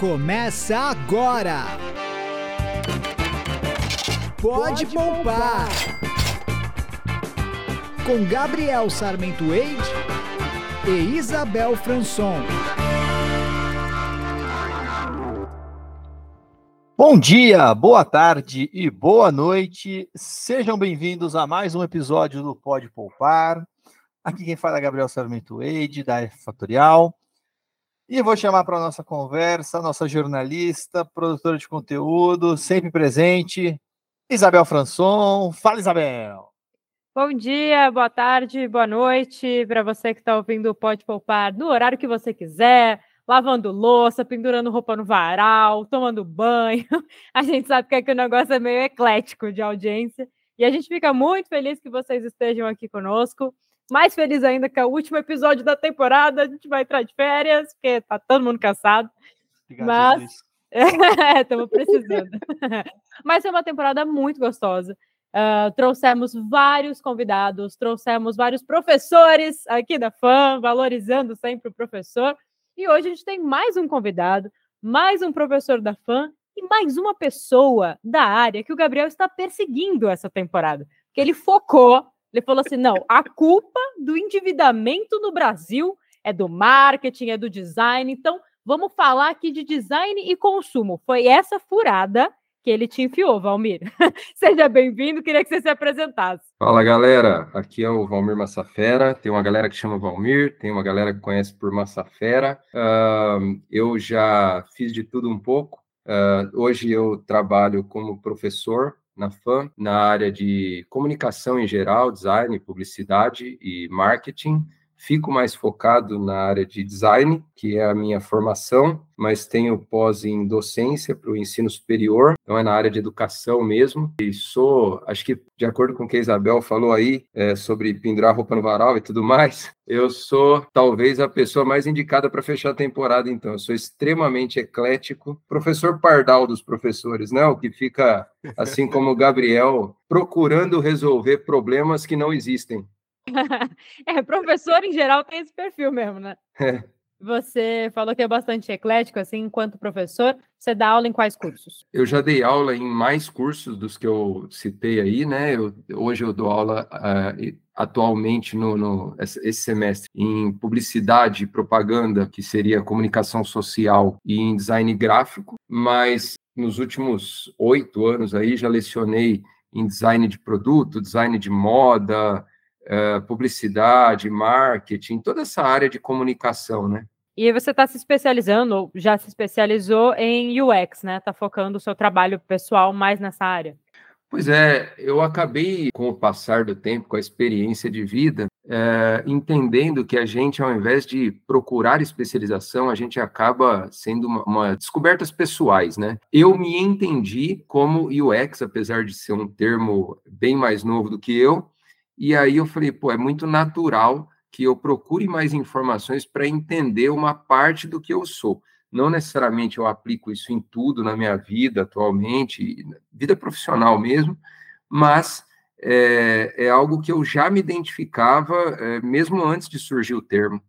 Começa agora! Pode, Pode poupar. Com Gabriel Sarmento Eide e Isabel Franson. Bom dia, boa tarde e boa noite. Sejam bem-vindos a mais um episódio do Pode Poupar. Aqui quem fala é Gabriel Sarmento Eide, da F Fatorial. E vou chamar para nossa conversa, nossa jornalista, produtora de conteúdo, sempre presente, Isabel Franson. Fala, Isabel! Bom dia, boa tarde, boa noite para você que está ouvindo Pode Poupar no horário que você quiser, lavando louça, pendurando roupa no varal, tomando banho. A gente sabe que, que o negócio é meio eclético de audiência e a gente fica muito feliz que vocês estejam aqui conosco. Mais feliz ainda que é o último episódio da temporada. A gente vai entrar de férias, porque tá todo mundo cansado. Obrigado, Mas estamos precisando. Mas é uma temporada muito gostosa. Uh, trouxemos vários convidados, trouxemos vários professores aqui da FAM, valorizando sempre o professor. E hoje a gente tem mais um convidado, mais um professor da FAM e mais uma pessoa da área que o Gabriel está perseguindo essa temporada. Que ele focou ele falou assim: não, a culpa do endividamento no Brasil é do marketing, é do design. Então, vamos falar aqui de design e consumo. Foi essa furada que ele te enfiou, Valmir. Seja bem-vindo, queria que você se apresentasse. Fala, galera. Aqui é o Valmir Massafera. Tem uma galera que chama Valmir, tem uma galera que conhece por Massafera. Uh, eu já fiz de tudo um pouco. Uh, hoje eu trabalho como professor na FAM, na área de comunicação em geral, design, publicidade e marketing. Fico mais focado na área de design, que é a minha formação, mas tenho pós em docência para o ensino superior, então é na área de educação mesmo. E sou, acho que de acordo com o que a Isabel falou aí, é, sobre pendurar roupa no varal e tudo mais, eu sou talvez a pessoa mais indicada para fechar a temporada, então. Eu sou extremamente eclético, professor pardal dos professores, né? O que fica, assim como o Gabriel, procurando resolver problemas que não existem. é, professor em geral tem esse perfil mesmo, né? É. Você falou que é bastante eclético, assim, enquanto professor. Você dá aula em quais cursos? Eu já dei aula em mais cursos dos que eu citei aí, né? Eu, hoje eu dou aula uh, atualmente no, no, esse semestre em publicidade e propaganda, que seria comunicação social, e em design gráfico, mas nos últimos oito anos aí já lecionei em design de produto, design de moda, uh, publicidade, marketing, toda essa área de comunicação, né? E você está se especializando, ou já se especializou em UX, né? Está focando o seu trabalho pessoal mais nessa área? Pois é, eu acabei, com o passar do tempo, com a experiência de vida, é, entendendo que a gente, ao invés de procurar especialização, a gente acaba sendo uma, uma, descobertas pessoais, né? Eu me entendi como UX, apesar de ser um termo bem mais novo do que eu, e aí eu falei, pô, é muito natural que eu procure mais informações para entender uma parte do que eu sou. Não necessariamente eu aplico isso em tudo na minha vida atualmente, vida profissional mesmo, mas é, é algo que eu já me identificava é, mesmo antes de surgir o termo.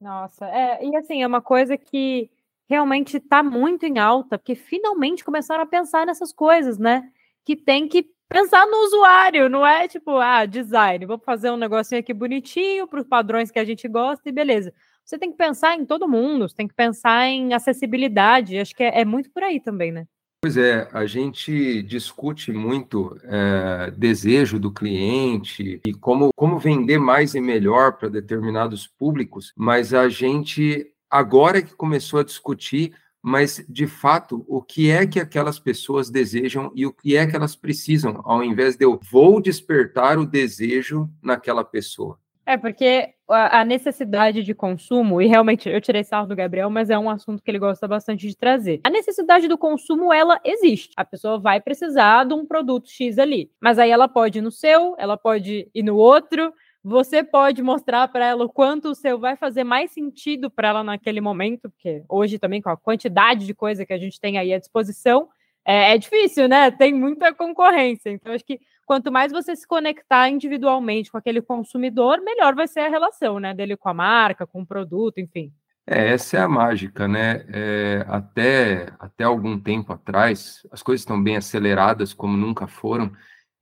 Nossa, é, e assim, é uma coisa que realmente está muito em alta, porque finalmente começaram a pensar nessas coisas, né? Que tem que pensar no usuário, não é tipo, ah, design, vou fazer um negocinho aqui bonitinho para os padrões que a gente gosta e beleza. Você tem que pensar em todo mundo, você tem que pensar em acessibilidade, acho que é, é muito por aí também, né? Pois é, a gente discute muito é, desejo do cliente e como, como vender mais e melhor para determinados públicos, mas a gente agora que começou a discutir mas de fato, o que é que aquelas pessoas desejam e o que é que elas precisam, ao invés de eu vou despertar o desejo naquela pessoa. É, porque a necessidade de consumo, e realmente eu tirei sarro do Gabriel, mas é um assunto que ele gosta bastante de trazer. A necessidade do consumo, ela existe. A pessoa vai precisar de um produto X ali. Mas aí ela pode ir no seu, ela pode ir no outro, você pode mostrar para ela o quanto o seu vai fazer mais sentido para ela naquele momento, porque hoje também com a quantidade de coisa que a gente tem aí à disposição, é, é difícil, né? Tem muita concorrência. Então, acho que quanto mais você se conectar individualmente com aquele consumidor, melhor vai ser a relação, né? Dele com a marca, com o produto, enfim. É, essa é a mágica, né? É, até, até algum tempo atrás, as coisas estão bem aceleradas como nunca foram,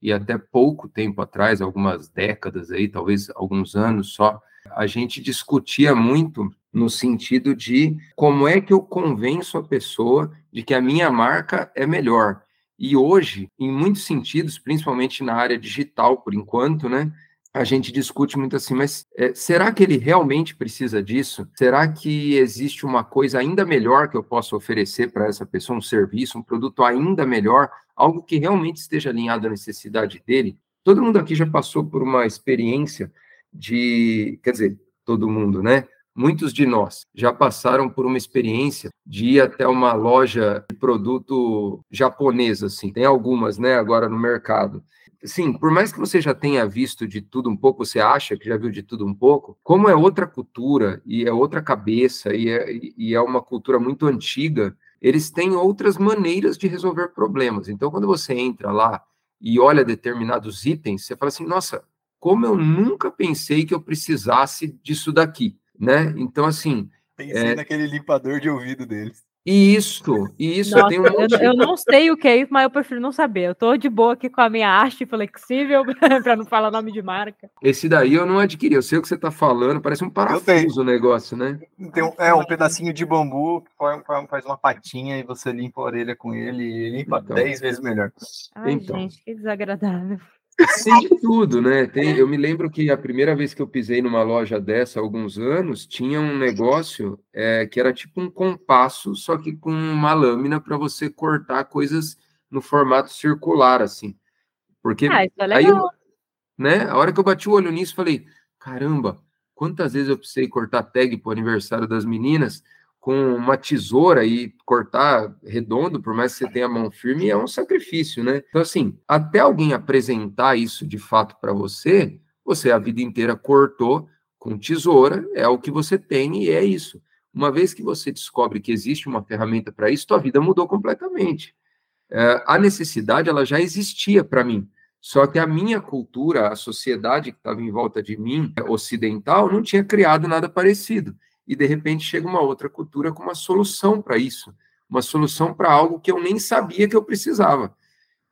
e até pouco tempo atrás, algumas décadas aí, talvez alguns anos só, a gente discutia muito no sentido de como é que eu convenço a pessoa de que a minha marca é melhor. E hoje, em muitos sentidos, principalmente na área digital, por enquanto, né? A gente discute muito assim, mas é, será que ele realmente precisa disso? Será que existe uma coisa ainda melhor que eu possa oferecer para essa pessoa, um serviço, um produto ainda melhor, algo que realmente esteja alinhado à necessidade dele? Todo mundo aqui já passou por uma experiência de, quer dizer, todo mundo, né? Muitos de nós já passaram por uma experiência de ir até uma loja de produto japonês, assim. Tem algumas, né, agora no mercado sim, por mais que você já tenha visto de tudo um pouco, você acha que já viu de tudo um pouco, como é outra cultura e é outra cabeça e é, e é uma cultura muito antiga, eles têm outras maneiras de resolver problemas. Então, quando você entra lá e olha determinados itens, você fala assim: nossa, como eu nunca pensei que eu precisasse disso daqui, né? Então, assim. Pensei é... naquele limpador de ouvido deles. Isso, isso. Nossa, eu, um eu, eu, não sei o que é isso, mas eu prefiro não saber. Eu tô de boa aqui com a minha arte flexível, para não falar nome de marca. Esse daí eu não adquiri. Eu sei o que você tá falando, parece um parafuso o negócio, né? Tem um, é um pedacinho de bambu que faz uma patinha e você limpa a orelha com ele e limpa então. dez vezes melhor. Ai, então. gente, que desagradável. Tem tudo, né? Tem, eu me lembro que a primeira vez que eu pisei numa loja dessa, há alguns anos, tinha um negócio é, que era tipo um compasso, só que com uma lâmina para você cortar coisas no formato circular, assim. Porque ah, isso é legal. aí, né? A hora que eu bati o olho nisso, falei: caramba, quantas vezes eu precisei cortar tag para o aniversário das meninas? Com uma tesoura e cortar redondo, por mais que você tenha a mão firme, é um sacrifício, né? Então, assim, até alguém apresentar isso de fato para você, você a vida inteira cortou com tesoura, é o que você tem e é isso. Uma vez que você descobre que existe uma ferramenta para isso, sua vida mudou completamente. É, a necessidade, ela já existia para mim. Só que a minha cultura, a sociedade que estava em volta de mim, ocidental, não tinha criado nada parecido e de repente chega uma outra cultura com uma solução para isso, uma solução para algo que eu nem sabia que eu precisava.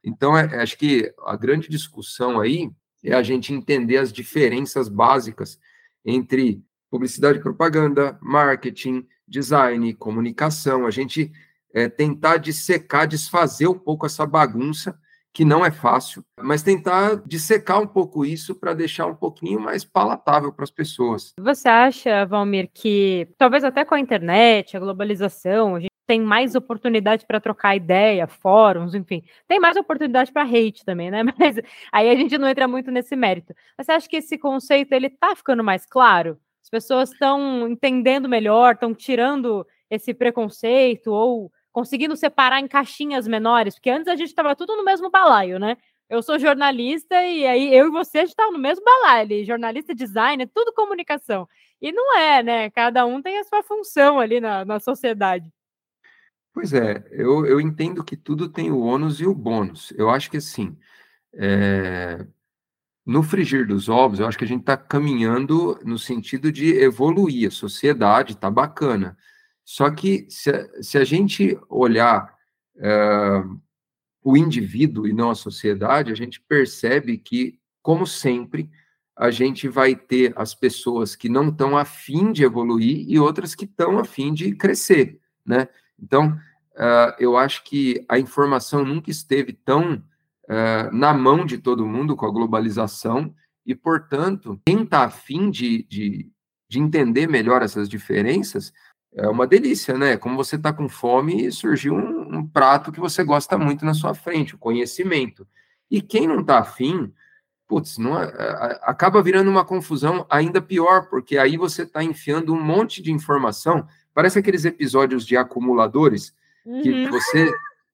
Então, é, é, acho que a grande discussão aí é a gente entender as diferenças básicas entre publicidade e propaganda, marketing, design, comunicação, a gente é, tentar dissecar, desfazer um pouco essa bagunça que não é fácil, mas tentar dissecar um pouco isso para deixar um pouquinho mais palatável para as pessoas. Você acha, Valmir, que talvez até com a internet, a globalização, a gente tem mais oportunidade para trocar ideia, fóruns, enfim, tem mais oportunidade para hate também, né? Mas aí a gente não entra muito nesse mérito. Mas você acha que esse conceito ele está ficando mais claro? As pessoas estão entendendo melhor, estão tirando esse preconceito ou conseguindo separar em caixinhas menores, porque antes a gente estava tudo no mesmo balaio, né? Eu sou jornalista e aí eu e você estava no mesmo balaio, jornalista, designer, tudo comunicação. E não é, né? Cada um tem a sua função ali na, na sociedade. Pois é, eu, eu entendo que tudo tem o ônus e o bônus. Eu acho que assim, é... no frigir dos ovos, eu acho que a gente está caminhando no sentido de evoluir, a sociedade está bacana. Só que se, se a gente olhar uh, o indivíduo e não a sociedade, a gente percebe que, como sempre, a gente vai ter as pessoas que não estão afim de evoluir e outras que estão afim de crescer, né? Então, uh, eu acho que a informação nunca esteve tão uh, na mão de todo mundo com a globalização e, portanto, quem está afim de, de, de entender melhor essas diferenças é uma delícia, né? Como você está com fome e surgiu um, um, prato que você gosta muito na sua frente, o conhecimento. E quem não está afim, putz, não, é, acaba virando uma confusão ainda pior, porque aí você está enfiando um monte de informação. Parece aqueles episódios de acumuladores que uhum. você,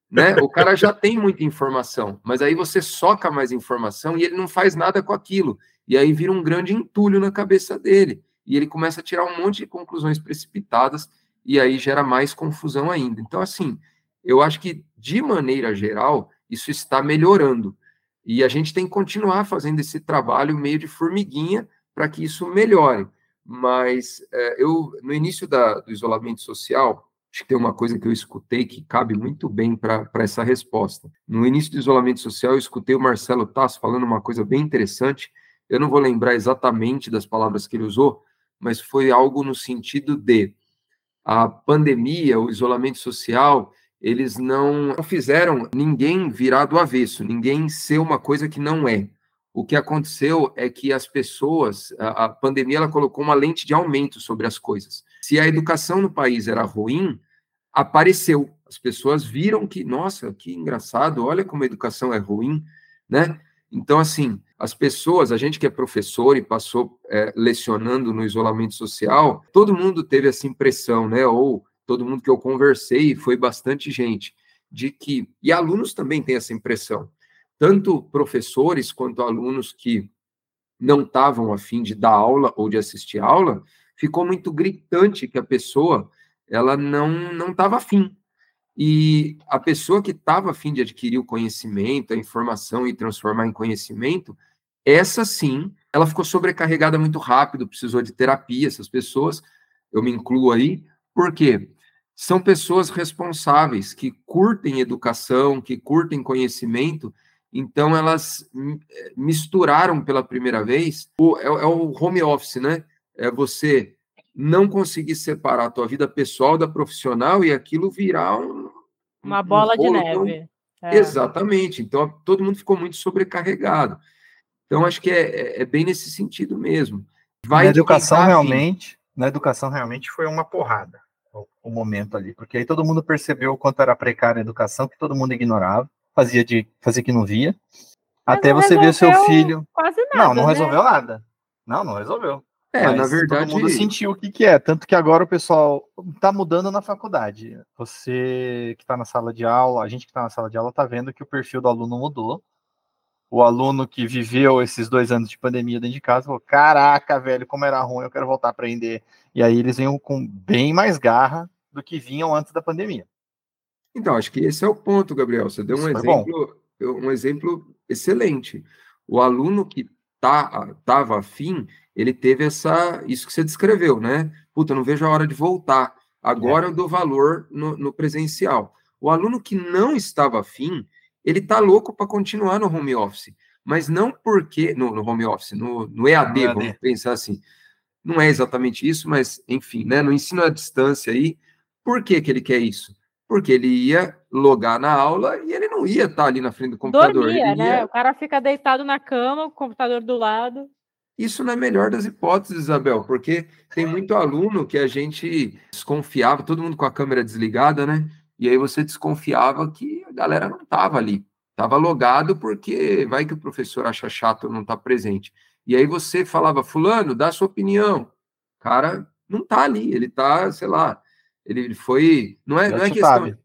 né? O cara já tem muita informação, mas aí você soca mais informação e ele não faz nada com aquilo. E aí vira um grande entulho na cabeça dele e ele começa a tirar um monte de conclusões precipitadas e aí gera mais confusão ainda. Então, assim, eu acho que, de maneira geral, isso está melhorando. E a gente tem que continuar fazendo esse trabalho meio de formiguinha para que isso melhore. mas é, eu, no início da, do isolamento social, acho que tem uma coisa que eu escutei que cabe muito bem para essa resposta. No início do isolamento social, eu escutei o Marcelo Tasso falando uma coisa bem interessante. Eu não vou lembrar exatamente das palavras que ele usou, mas foi algo no sentido de a pandemia, o isolamento social, eles não fizeram ninguém virar do avesso, ninguém ser uma coisa que não é. O que aconteceu é que as pessoas, a, pandemia, ela colocou uma lente de aumento sobre as coisas. Se a educação no país era ruim, apareceu. As pessoas viram que, nossa, que engraçado, olha como a educação é ruim, né? Então, assim, as pessoas, a gente que é professor e passou é, lecionando no isolamento social, todo mundo teve essa impressão, né? Ou todo mundo que eu conversei, foi bastante gente, de que, e alunos também têm essa impressão, tanto professores quanto alunos que não estavam afim de dar aula ou de assistir aula, ficou muito gritante que a pessoa ela não não estava afim. E a pessoa que estava afim de adquirir o conhecimento, a informação e transformar em conhecimento, essa sim, ela ficou sobrecarregada muito rápido, precisou de terapia, essas pessoas, eu me incluo aí, por quê? São pessoas responsáveis, que curtem educação, que curtem conhecimento, então elas misturaram pela primeira vez, o, é, é o home office, né? É você não conseguir separar a tua vida pessoal da profissional e aquilo virar um, uma bola um de neve. É. Exatamente. Então todo mundo ficou muito sobrecarregado. Então acho que é, é, é bem nesse sentido mesmo. Vai na educação realmente, na educação realmente foi uma porrada o, o, momento ali, porque aí todo mundo percebeu o quanto era precária a educação, que todo mundo ignorava, fazia de fazia que não via. Mas até não você ver seu filho. Quase nada, não, não né? resolveu nada. Não, não resolveu. É, Mas na verdade. Todo mundo sentiu o que, que é. Tanto que agora o pessoal está mudando na faculdade. Você que está na sala de aula, a gente que está na sala de aula está vendo que o perfil do aluno mudou. O aluno que viveu esses dois anos de pandemia dentro de casa falou: Caraca, velho, como era ruim, eu quero voltar a aprender. E aí eles vêm com bem mais garra do que vinham antes da pandemia. Então, acho que esse é o ponto, Gabriel. Você deu um exemplo, um exemplo excelente. O aluno que tá, tava afim, ele teve essa, isso que você descreveu, né? Puta, não vejo a hora de voltar. Agora é. eu dou valor no, no, presencial. O aluno que não estava afim, ele tá louco para continuar no home office, mas não porque no, no home office, no, no EAD, no vamos EAD. pensar assim. Não é exatamente isso, mas enfim, né? No ensino à distância aí, por que, que ele quer isso? Porque ele ia logar na aula e ele não ia estar ali na frente do computador. Dormia, né? Ia... O cara fica deitado na cama, o computador do lado. Isso não é melhor das hipóteses, Isabel, porque tem muito aluno que a gente desconfiava, todo mundo com a câmera desligada, né? E aí você desconfiava que a galera não estava ali, estava logado porque vai que o professor acha chato não estar tá presente. E aí você falava, fulano, dá sua opinião. Cara, não está ali, ele está, sei lá, ele foi, não é, não é questão,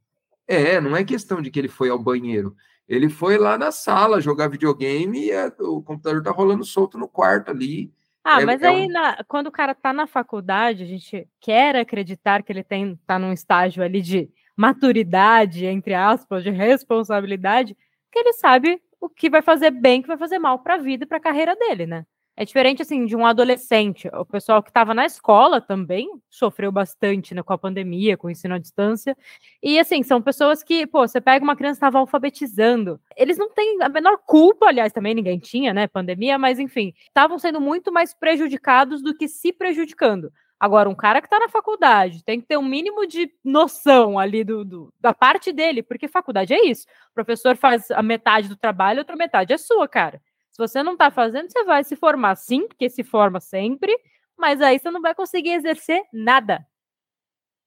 é, não é questão de que ele foi ao banheiro. Ele foi lá na sala jogar videogame e a, o computador tá rolando solto no quarto ali. Ah, é, mas é aí, um... na, quando o cara tá na faculdade, a gente quer acreditar que ele tem, tá num estágio ali de maturidade, entre aspas, de responsabilidade, que ele sabe o que vai fazer bem, o que vai fazer mal para a vida e para a carreira dele, né? É diferente, assim, de um adolescente. O pessoal que estava na escola também sofreu bastante né, com a pandemia, com o ensino à distância. E, assim, são pessoas que, pô, você pega uma criança que estava alfabetizando. Eles não têm a menor culpa, aliás, também ninguém tinha, né, pandemia, mas, enfim, estavam sendo muito mais prejudicados do que se prejudicando. Agora, um cara que está na faculdade tem que ter um mínimo de noção ali do, do, da parte dele, porque faculdade é isso. O professor faz a metade do trabalho, a outra metade é sua, cara. Se você não está fazendo, você vai se formar sim, porque se forma sempre, mas aí você não vai conseguir exercer nada.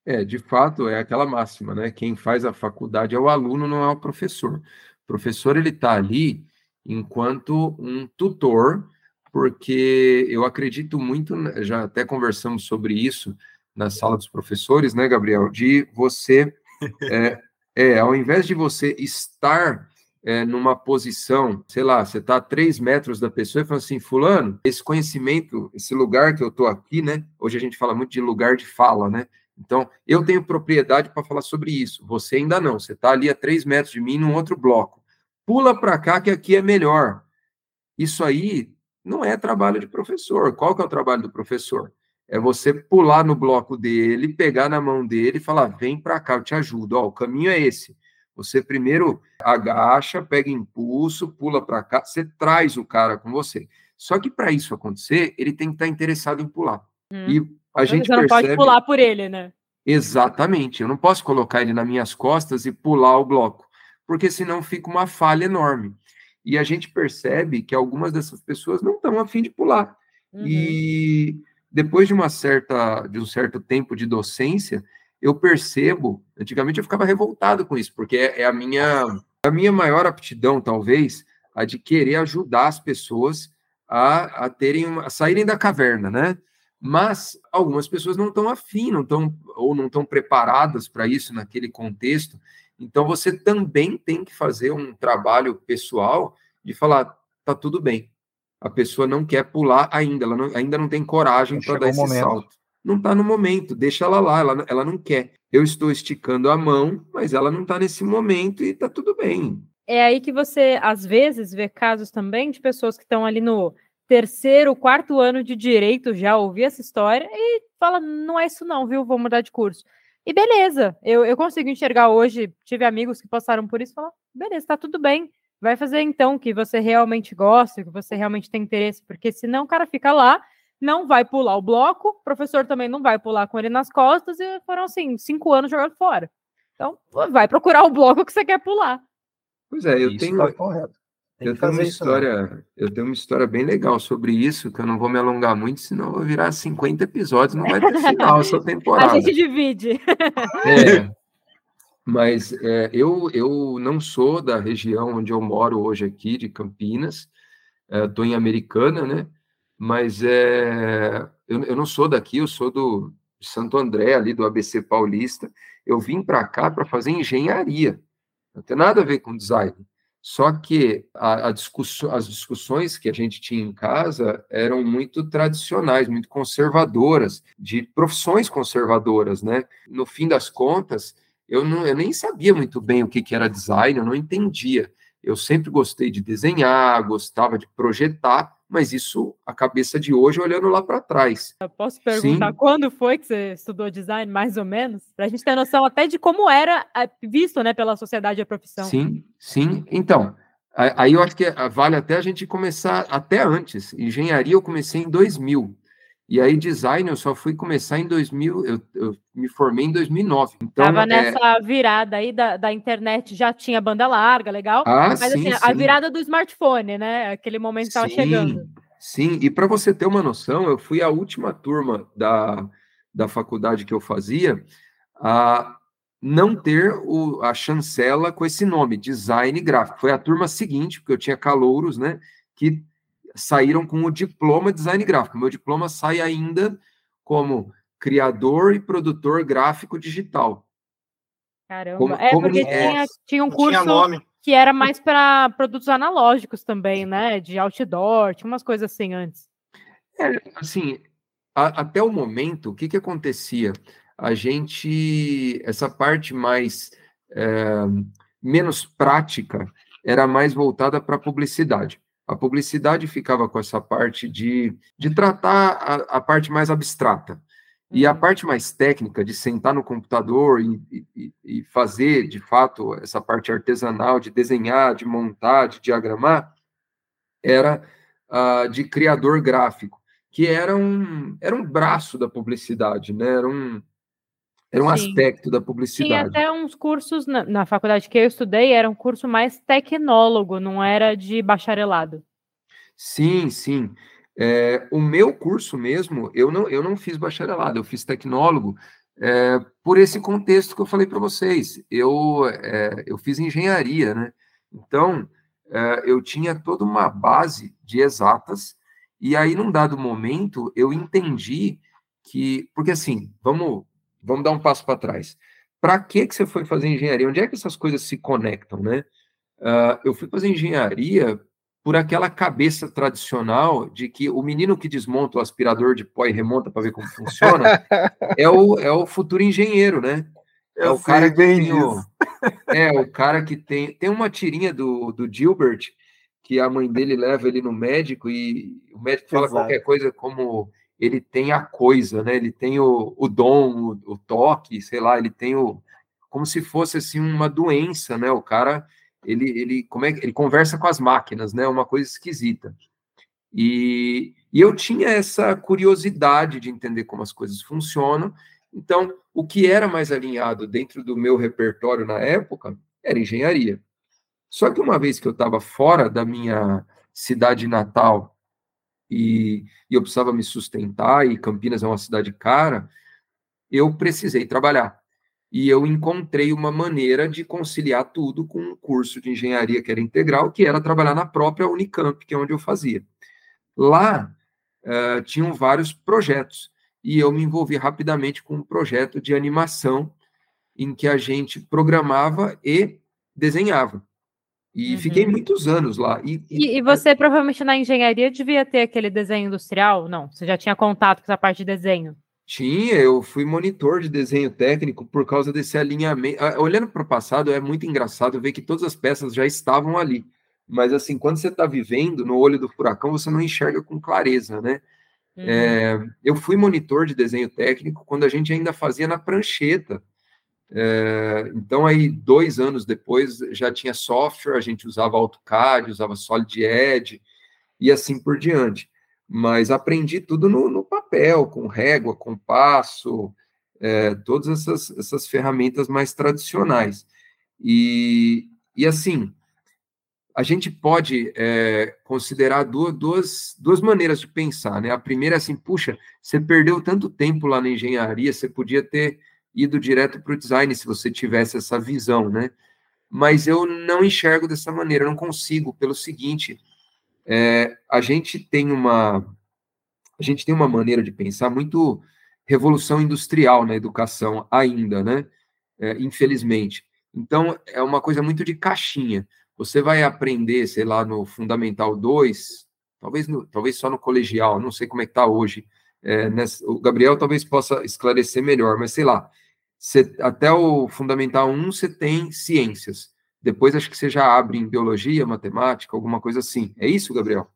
É, de fato, é aquela máxima, né? Quem faz a faculdade é o aluno, não é o professor. O professor, ele está ali enquanto um tutor, porque eu acredito muito, já até conversamos sobre isso na sala dos professores, né, Gabriel? De você, é, é ao invés de você estar é, numa posição, sei lá, você está a três metros da pessoa e fala assim, fulano, esse conhecimento, esse lugar que eu estou aqui, né? Hoje a gente fala muito de lugar de fala, né? Então, eu tenho propriedade para falar sobre isso. Você ainda não. Você está ali a três metros de mim, num outro bloco. Pula para cá, que aqui é melhor. Isso aí não é trabalho de professor. Qual que é o trabalho do professor? É você pular no bloco dele, pegar na mão dele e falar: vem para cá, eu te ajudo. Ó, o caminho é esse. Você primeiro agacha, pega impulso, pula para cá, você traz o cara com você. Só que para isso acontecer, ele tem que estar tá interessado em pular. Hum. E a gente você não percebe... pode pular por ele, né? Exatamente. Eu não posso colocar ele nas minhas costas e pular o bloco, porque senão fica uma falha enorme. E a gente percebe que algumas dessas pessoas não estão afim de pular. Uhum. E depois de uma certa de um certo tempo de docência, eu percebo, antigamente eu ficava revoltado com isso, porque é, a minha a minha maior aptidão, talvez, a de querer ajudar as pessoas a, a terem uma, a saírem da caverna, né? Mas algumas pessoas não estão afim, não estão ou não estão preparadas para isso naquele contexto. Então você também tem que fazer um trabalho pessoal de falar, tá tudo bem. A pessoa não quer pular ainda, ela não, ainda não tem coragem para dar esse momento. salto. Não está no momento, deixa ela lá, ela, ela não quer. Eu estou esticando a mão, mas ela não está nesse momento e está tudo bem. É aí que você, às vezes, vê casos também de pessoas que estão ali no terceiro, quarto ano de direito, já ouvi essa história e fala: não é isso, não, viu? Vou mudar de curso. E beleza, eu, eu consigo enxergar hoje, tive amigos que passaram por isso e falaram, beleza, tá tudo bem. Vai fazer então o que você realmente gosta, que você realmente tem interesse, porque senão o cara fica lá, não vai pular o bloco, o professor também não vai pular com ele nas costas, e foram assim, cinco anos jogando fora. Então, vai procurar o bloco que você quer pular. Pois é, eu isso tenho. Tá correto. eu tenho uma história, eu tenho uma história bem legal sobre isso, que eu não vou me alongar muito, senão eu vou virar 50 episódios, não vai ter final essa temporada. A gente divide. É, mas é, eu, eu não sou da região onde eu moro hoje aqui, de Campinas, estou é, em Americana, né? Mas é, eu, eu não sou daqui, eu sou do Santo André, ali do ABC Paulista. Eu vim para cá para fazer engenharia, não tem nada a ver com design. Só que a, a discussão, as discussões que a gente tinha em casa eram muito tradicionais, muito conservadoras, de profissões conservadoras, né? No fim das contas, eu, não, eu nem sabia muito bem o que, que era design, eu não entendia. Eu sempre gostei de desenhar, gostava de projetar, mas isso a cabeça de hoje olhando lá para trás. Eu posso perguntar Sim. quando foi que você estudou design, mais ou menos? Para a gente ter noção até de como era eh, visto né, pela sociedade a profissão. Sim, sim. Então, aí eu acho que vale até a gente começar até antes. Engenharia eu comecei em 2000. E aí, design, eu só fui começar em 2000, eu, eu me formei em 2009. Então, Tava é nessa é... virada aí da, da internet, já tinha banda larga, legal. Ah, mas sim, assim, sim. a virada do smartphone, né? Aquele momento estava chegando. Sim, e para você ter uma noção, eu fui a última turma da, da faculdade que eu fazia a não ter o, a chancela com esse nome, design gráfico. Foi a turma seguinte, porque eu tinha calouros, né? Que saíram com o diploma de design gráfico. Meu diploma sai ainda como criador e produtor gráfico digital. Caramba, como, é como porque tinha, tinha um curso tinha que era mais para produtos analógicos também, né? De outdoor, tinha umas coisas assim antes. É, assim, a, até o momento, o que que acontecia? A gente, essa parte mais é, menos prática era mais voltada para publicidade. A publicidade ficava com essa parte de, de tratar a, a parte mais abstrata. E a uhum. parte mais técnica de sentar no computador e, e, e, fazer, de fato, essa parte artesanal de desenhar, de montar, de diagramar, era uh, de criador gráfico, que era um, era um braço da publicidade, né? era um, era um Sim. aspecto da publicidade. Tinha até uns cursos na, na faculdade que eu estudei, era um curso mais tecnólogo, não era de bacharelado. Sim, sim. É, o meu curso mesmo, eu não, eu não fiz bacharelado, eu fiz tecnólogo, é, por esse contexto que eu falei para vocês. Eu, é, eu fiz engenharia, né? Então, é, eu tinha toda uma base de exatas, e aí, num dado momento, eu entendi que. Porque, assim, vamos Vamos dar um passo para trás. Para que, que você foi fazer engenharia? Onde é que essas coisas se conectam, né? Uh, eu fui fazer engenharia por aquela cabeça tradicional de que o menino que desmonta o aspirador de pó e remonta para ver como funciona é, o, é o futuro engenheiro, né? É eu o cara que tem o, é o cara que tem tem uma tirinha do, do Gilbert que a mãe dele leva ele no médico e o médico fala Exato. qualquer coisa como ele tem a coisa, né? Ele tem o, o dom, o, o toque, sei lá, ele tem o como se fosse assim uma doença, né? O cara ele ele como é ele conversa com as máquinas, né? Uma coisa esquisita. E, e eu tinha essa curiosidade de entender como as coisas funcionam. Então, o que era mais alinhado dentro do meu repertório na época era engenharia. Só que uma vez que eu estava fora da minha cidade natal e, e eu precisava me sustentar, e Campinas é uma cidade cara, eu precisei trabalhar. E eu encontrei uma maneira de conciliar tudo com um curso de engenharia que era integral, que era trabalhar na própria Unicamp, que é onde eu fazia. Lá uh, tinham vários projetos, e eu me envolvi rapidamente com um projeto de animação em que a gente programava e desenhava. E uhum. fiquei muitos anos lá. E, e, e, você provavelmente na engenharia devia ter aquele desenho industrial? Não, você já tinha contato com essa parte de desenho? Tinha, eu fui monitor de desenho técnico por causa desse alinhamento. Olhando para o passado, é muito engraçado ver que todas as peças já estavam ali. Mas, assim, quando você está vivendo no olho do furacão, você não enxerga com clareza, né? Uhum. É, eu fui monitor de desenho técnico quando a gente ainda fazia na prancheta. É, então, aí, dois anos depois, já tinha software, a gente usava AutoCAD, usava Solid Edge e assim por diante. Mas aprendi tudo no, no papel, com régua, compasso, é, todas essas, essas ferramentas mais tradicionais. E, e assim, a gente pode é, considerar duas, duas, duas maneiras de pensar. Né? A primeira é assim, puxa, você perdeu tanto tempo lá na engenharia, você podia ter ido direto para o design se você tivesse essa visão, né? Mas eu não enxergo dessa maneira, não consigo, pelo seguinte, é, a gente tem uma a gente tem uma maneira de pensar muito revolução industrial na educação ainda, né? É, infelizmente. Então, é uma coisa muito de caixinha. Você vai aprender, sei lá, no Fundamental 2, talvez, no, talvez só no colegial, não sei como é que está hoje. É, nessa, o Gabriel talvez possa esclarecer melhor, mas sei lá, Cê, até o Fundamental 1 você tem ciências. Depois acho que você já abre em biologia, matemática, alguma coisa assim. É isso, Gabriel?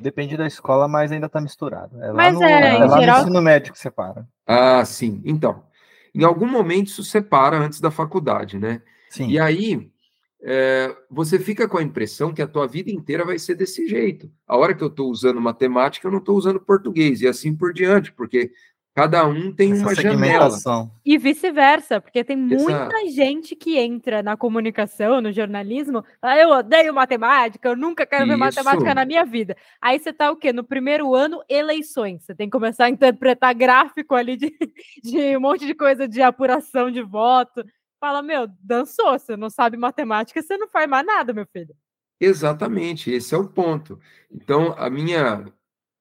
Depende da escola, mas ainda está misturado. É mas no, é, é lá geral... no ensino médio que separa. Ah, sim. Então, em algum momento isso separa antes da faculdade, né? Sim. E aí é, você fica com a impressão que a tua vida inteira vai ser desse jeito. A hora que eu estou usando matemática, eu não estou usando português, e assim por diante, porque Cada um tem Essa uma janela. E vice-versa, porque tem muita Exato. gente que entra na comunicação, no jornalismo, fala, eu odeio matemática, eu nunca quero Isso. ver matemática na minha vida. Aí você tá o quê? No primeiro ano, eleições. Você tem que começar a interpretar gráfico ali de, de um monte de coisa de apuração de voto. Fala, meu, dançou, você não sabe matemática, você não faz mais nada, meu filho. Exatamente, esse é o ponto. Então, a minha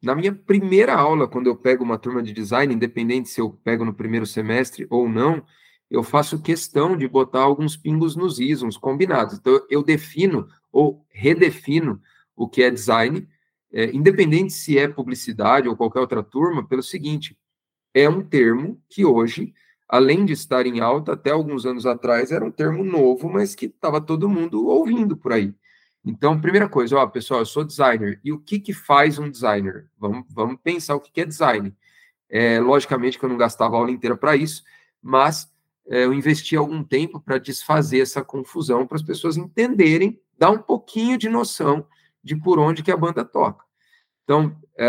na minha primeira aula, quando eu pego uma turma de design, independente se eu pego no primeiro semestre ou não, eu faço questão de botar alguns pingos nos is, uns combinados. Então, eu defino ou redefino o que é design, é, independente se é publicidade ou qualquer outra turma, pelo seguinte: é um termo que hoje, além de estar em alta, até alguns anos atrás era um termo novo, mas que estava todo mundo ouvindo por aí. Então, primeira coisa, ó, pessoal, eu sou designer. E o que, que faz um designer? Vamos, vamos pensar o que, que é design. É, logicamente que eu não gastava a aula inteira para isso, mas é, eu investi algum tempo para desfazer essa confusão, para as pessoas entenderem, dar um pouquinho de noção de por onde que a banda toca. Então, é,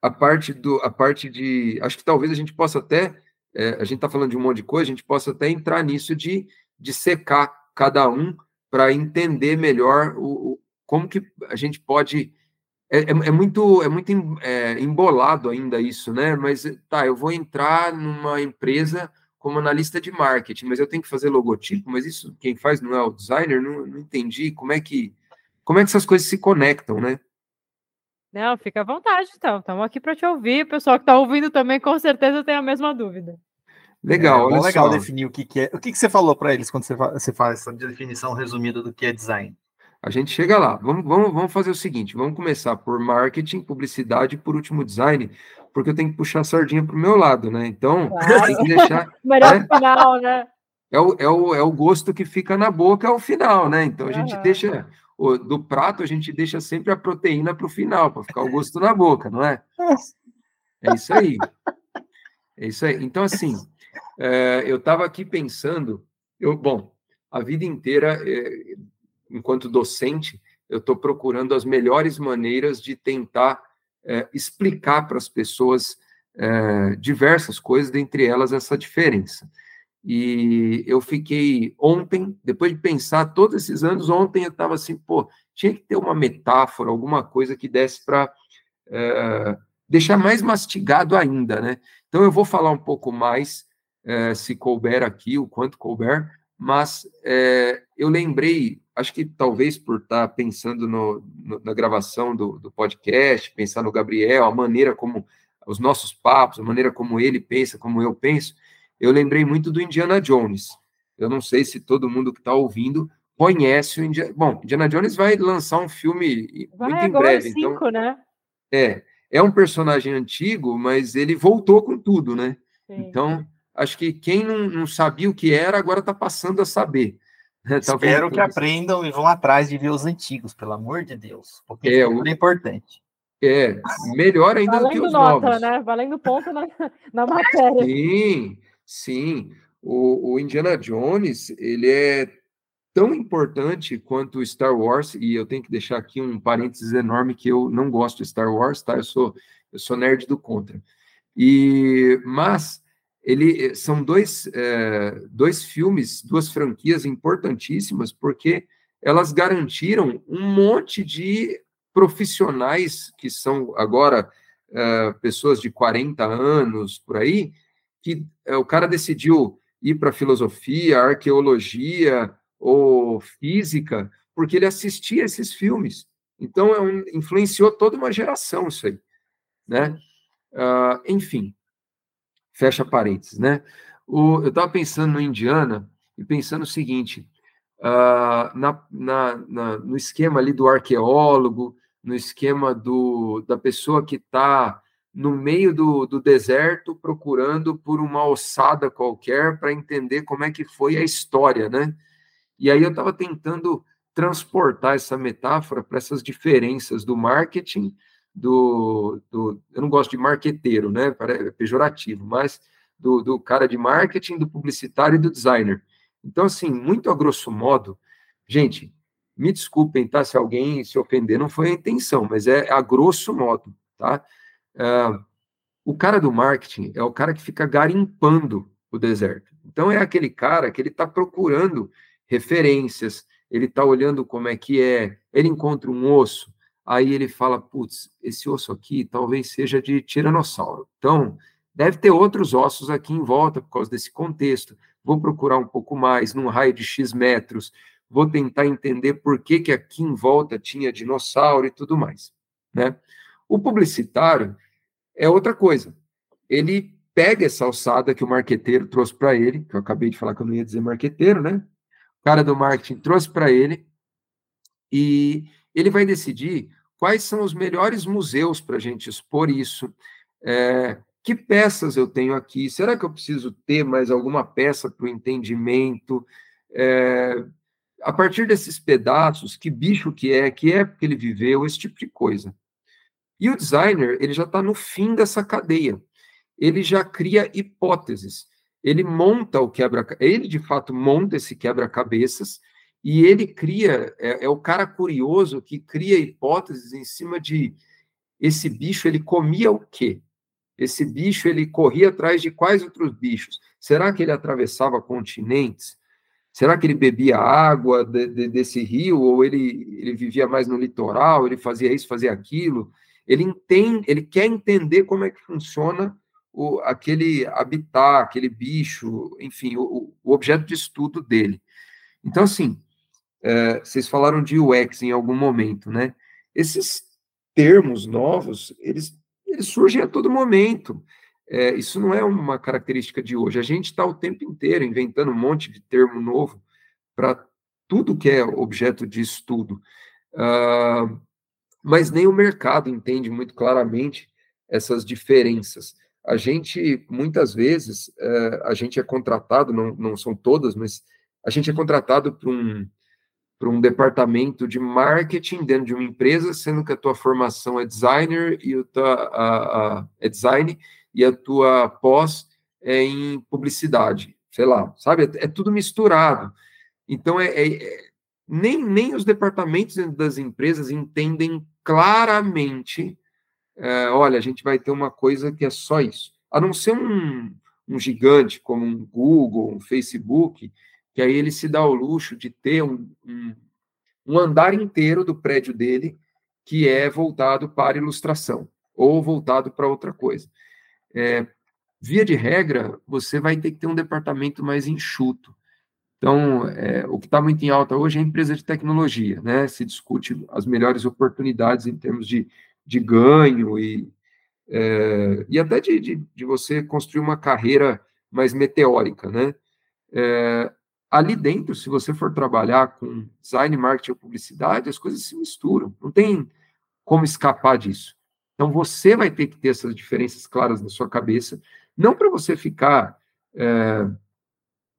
a parte do, a parte de, acho que talvez a gente possa até, é, a gente está falando de um monte de coisa, a gente possa até entrar nisso de, de secar cada um para entender melhor o, o, como que a gente pode. É, é, é muito, é muito é, embolado ainda isso, né? Mas tá, eu vou entrar numa empresa como analista de marketing, mas eu tenho que fazer logotipo, mas isso quem faz não é o designer? Não, não entendi como é que como é que essas coisas se conectam, né? Não, fica à vontade, então. Estamos aqui para te ouvir. O pessoal que está ouvindo também, com certeza, tem a mesma dúvida. Legal, é, legal só. definir o que, que é. O que, que você falou para eles quando você, você faz essa definição resumida do que é design? A gente chega lá. Vamos, vamos, vamos fazer o seguinte: vamos começar por marketing, publicidade e por último design, porque eu tenho que puxar a sardinha para o meu lado, né? Então, claro. tem que deixar. Melhor né? final, né? É o, é, o, é o gosto que fica na boca ao final, né? Então a gente uhum. deixa do prato, a gente deixa sempre a proteína para o final, para ficar o gosto na boca, não é? É isso aí. É isso aí. Então, assim, é, eu estava aqui pensando, eu, bom, a vida inteira, é, enquanto docente, eu estou procurando as melhores maneiras de tentar é, explicar para as pessoas diversas coisas, dentre elas essa diferença. E eu fiquei ontem, depois de pensar todos esses anos, ontem eu estava assim, pô, tinha que ter uma metáfora, alguma coisa que desse para é, deixar mais mastigado ainda, né? Então eu vou falar um pouco mais, é, se couber aqui, o quanto couber, mas é, eu lembrei, acho que talvez por estar tá pensando no, no, na gravação do, do podcast, pensar no Gabriel, a maneira como os nossos papos, a maneira como ele pensa, como eu penso, eu lembrei muito do Indiana Jones. Eu não sei se todo mundo que está ouvindo conhece o Indiana. Bom, Indiana Jones vai lançar um filme vai, muito em breve. Cinco, então, né? É, é um personagem antigo, mas ele voltou com tudo, né? Sim. Então, acho que quem não, não, sabia o que era, agora está passando a saber. Né? Espero que aprendam e vão atrás de ver os antigos, pelo amor de Deus, porque é, o... é importante. É, melhor ainda Valendo do que os nota, novos. né? Valendo ponto na, na matéria. Sim, sim. O, o Indiana Jones, ele é tão importante quanto o Star Wars, e eu tenho que deixar aqui um parênteses enorme que eu não gosto de Star Wars, tá? Eu sou, eu sou nerd do contra. E, mas ele são dois, é, dois filmes, duas franquias importantíssimas, porque elas garantiram um monte de profissionais que são agora é, pessoas de 40 anos por aí, que é, o cara decidiu ir para filosofia, arqueologia ou física, porque ele assistia esses filmes. Então, é um, influenciou toda uma geração isso aí, né? Uh, enfim, fecha parênteses, né? O, eu estava pensando no Indiana e pensando o seguinte, uh, na, na, na, no esquema ali do arqueólogo, no esquema do, da pessoa que está no meio do, do deserto procurando por uma ossada qualquer para entender como é que foi a história, né? E aí eu estava tentando transportar essa metáfora para essas diferenças do marketing, do, do, eu não gosto de marqueteiro, né? É pejorativo, mas do, do cara de marketing, do publicitário e do designer. Então, assim, muito a grosso modo, gente, me desculpem, tá? Se alguém se ofender, não foi a intenção, mas é a grosso modo, tá? Uh, o cara do marketing é o cara que fica garimpando o deserto. Então, é aquele cara que ele está procurando referências, ele está olhando como é que é, ele encontra um osso, aí ele fala, putz, esse osso aqui talvez seja de tiranossauro. Então, deve ter outros ossos aqui em volta por causa desse contexto. Vou procurar um pouco mais, num raio de X metros, vou tentar entender por que, que aqui em volta tinha dinossauro e tudo mais. Né? O publicitário é outra coisa. Ele pega essa alçada que o marqueteiro trouxe para ele, que eu acabei de falar que eu não ia dizer marqueteiro, né? O cara do marketing trouxe para ele, e ele vai decidir quais são os melhores museus para a gente expor isso, é, que peças eu tenho aqui, será que eu preciso ter mais alguma peça para o entendimento? É, a partir desses pedaços, que bicho que é, que época ele viveu, esse tipo de coisa. E o designer, ele já está no fim dessa cadeia. Ele já cria hipóteses. Ele monta o quebra ele de fato monta esse quebra-cabeças e ele cria é, é, o cara curioso que cria hipóteses em cima de esse bicho ele comia o quê? Esse bicho ele corria atrás de quais outros bichos? Será que ele atravessava continentes? Será que ele bebia água de, de, desse rio ou ele, ele vivia mais no litoral? Ele fazia isso, fazia aquilo? Ele entende, ele quer entender como é que funciona o, aquele habitat, aquele bicho, enfim, o, o objeto de estudo dele. Então, assim, é, vocês falaram de UX em algum momento, né? Esses termos novos, eles, eles surgem a todo momento. É, isso não é uma característica de hoje. A gente está o tempo inteiro inventando um monte de termo novo para tudo que é objeto de estudo. Uh, mas nem o mercado entende muito claramente essas diferenças. A gente, muitas vezes, uh, a gente é contratado, não, não são todas, mas a gente é contratado para um, para um departamento de marketing dentro de uma empresa, sendo que a tua formação é designer e a tua, a, a, é design e a tua pós é em publicidade, sei lá, sabe? É, é tudo misturado. Então, é, é, é, nem, nem os departamentos das empresas entendem claramente, é, olha, a gente vai ter uma coisa que é só isso. A não ser um, um gigante como um Google, um Facebook, que aí ele se dá o luxo de ter um, um, um andar inteiro do prédio dele que é voltado para ilustração ou voltado para outra coisa. É, via de regra, você vai ter que ter um departamento mais enxuto. Então, é, o que está muito em alta hoje é a empresa de tecnologia, né? Se discute as melhores oportunidades em termos de, de ganho e, é, e até de, de, de, você construir uma carreira mais meteórica, né? É, ali dentro, se você for trabalhar com design, marketing ou publicidade, as coisas se misturam, não tem como escapar disso. Então, você vai ter que ter essas diferenças claras na sua cabeça, não para você ficar é,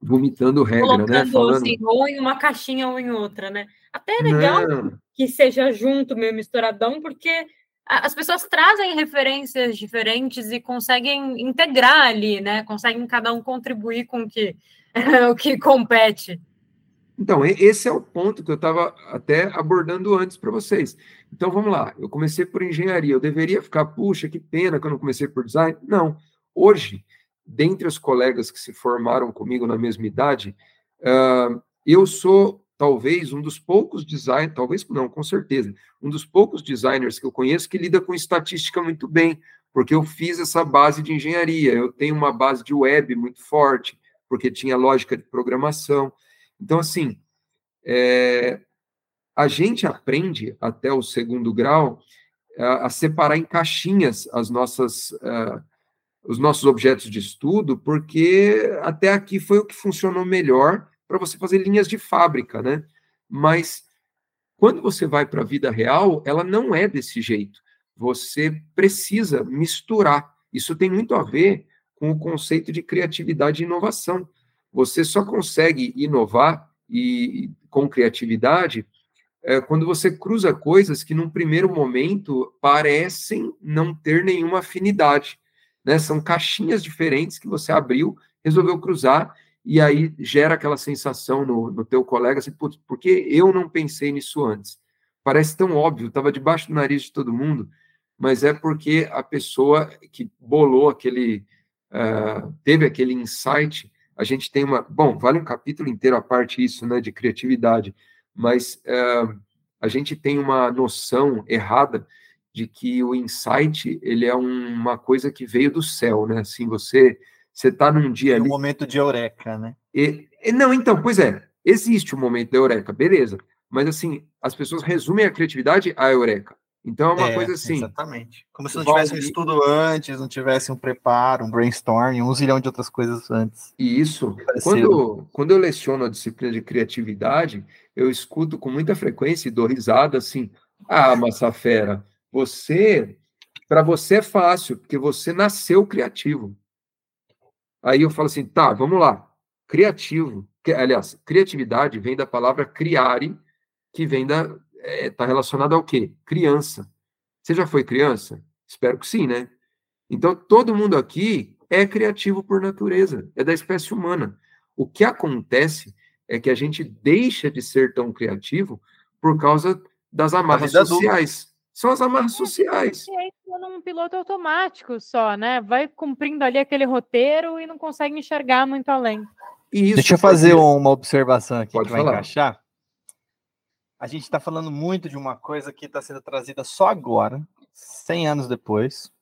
vomitando regra, né? Colocando, né? Falando... Assim, ou em uma caixinha ou em outra, né? Até é legal não. que seja junto, meio misturadão, porque as pessoas trazem referências diferentes e conseguem integrar ali, né? Conseguem cada um contribuir com o que o que compete. Então, esse é o ponto que eu estava até abordando antes para vocês. Então, vamos lá. Eu comecei por engenharia. Eu deveria ficar, puxa, que pena que eu não comecei por design? Não. Hoje, dentre os colegas que se formaram comigo na mesma idade, uh, eu sou talvez um dos poucos designers, talvez não, com certeza, um dos poucos designers que eu conheço que lida com estatística muito bem, porque eu fiz essa base de engenharia. Eu tenho uma base de web muito forte porque tinha lógica de programação. Então, assim, é, a gente aprende até o segundo grau a, a separar em caixinhas as nossas, uh, os nossos objetos de estudo, porque até aqui foi o que funcionou melhor para você fazer linhas de fábrica, né? Mas quando você vai para a vida real, ela não é desse jeito. Você precisa misturar. Isso tem muito a ver com o conceito de criatividade e inovação. Você só consegue inovar e com criatividade é, quando você cruza coisas que, num primeiro momento, parecem não ter nenhuma afinidade. Né? São caixinhas diferentes que você abriu, resolveu cruzar, e aí gera aquela sensação no, no teu colega, assim, por que eu não pensei nisso antes? Parece tão óbvio, estava debaixo do nariz de todo mundo, mas é porque a pessoa que bolou aquele, uh, teve aquele insight, a gente tem uma. Bom, vale um capítulo inteiro a parte isso, né, de criatividade, mas uh, a gente tem uma noção errada de que o insight ele é uma coisa que veio do céu, né? Assim, você você está num dia ali. um momento de eureka, né? E, e, não, então, pois é, existe um momento de eureka, beleza. Mas assim, as pessoas resumem a criatividade a eureka. Então é uma é, coisa assim. Exatamente. Como se não tivesse um estudo antes, não tivesse um preparo, um brainstorming, um zilhão de outras coisas antes. E isso, quando, quando eu leciono a disciplina de criatividade, eu escuto com muita frequência e dou risada assim: ah, massa fera, você. Para você é fácil, porque você nasceu criativo. Aí eu falo assim: tá, vamos lá. Criativo. Que, aliás, criatividade vem da palavra criare, que vem da, está é, tá relacionado ao quê? Criança. Você já foi criança? Espero que sim, né? Então, todo mundo aqui é criativo por natureza, é da espécie humana. O que acontece é que a gente deixa de ser tão criativo por causa das amarras sociais. São as amarras sociais. E aí, num piloto automático só, né? Vai cumprindo ali aquele roteiro e não consegue enxergar muito além. Isso, Deixa eu fazer uma observação aqui Pode que vai falar. encaixar a gente está falando muito de uma coisa que está sendo trazida só agora, 100 anos depois,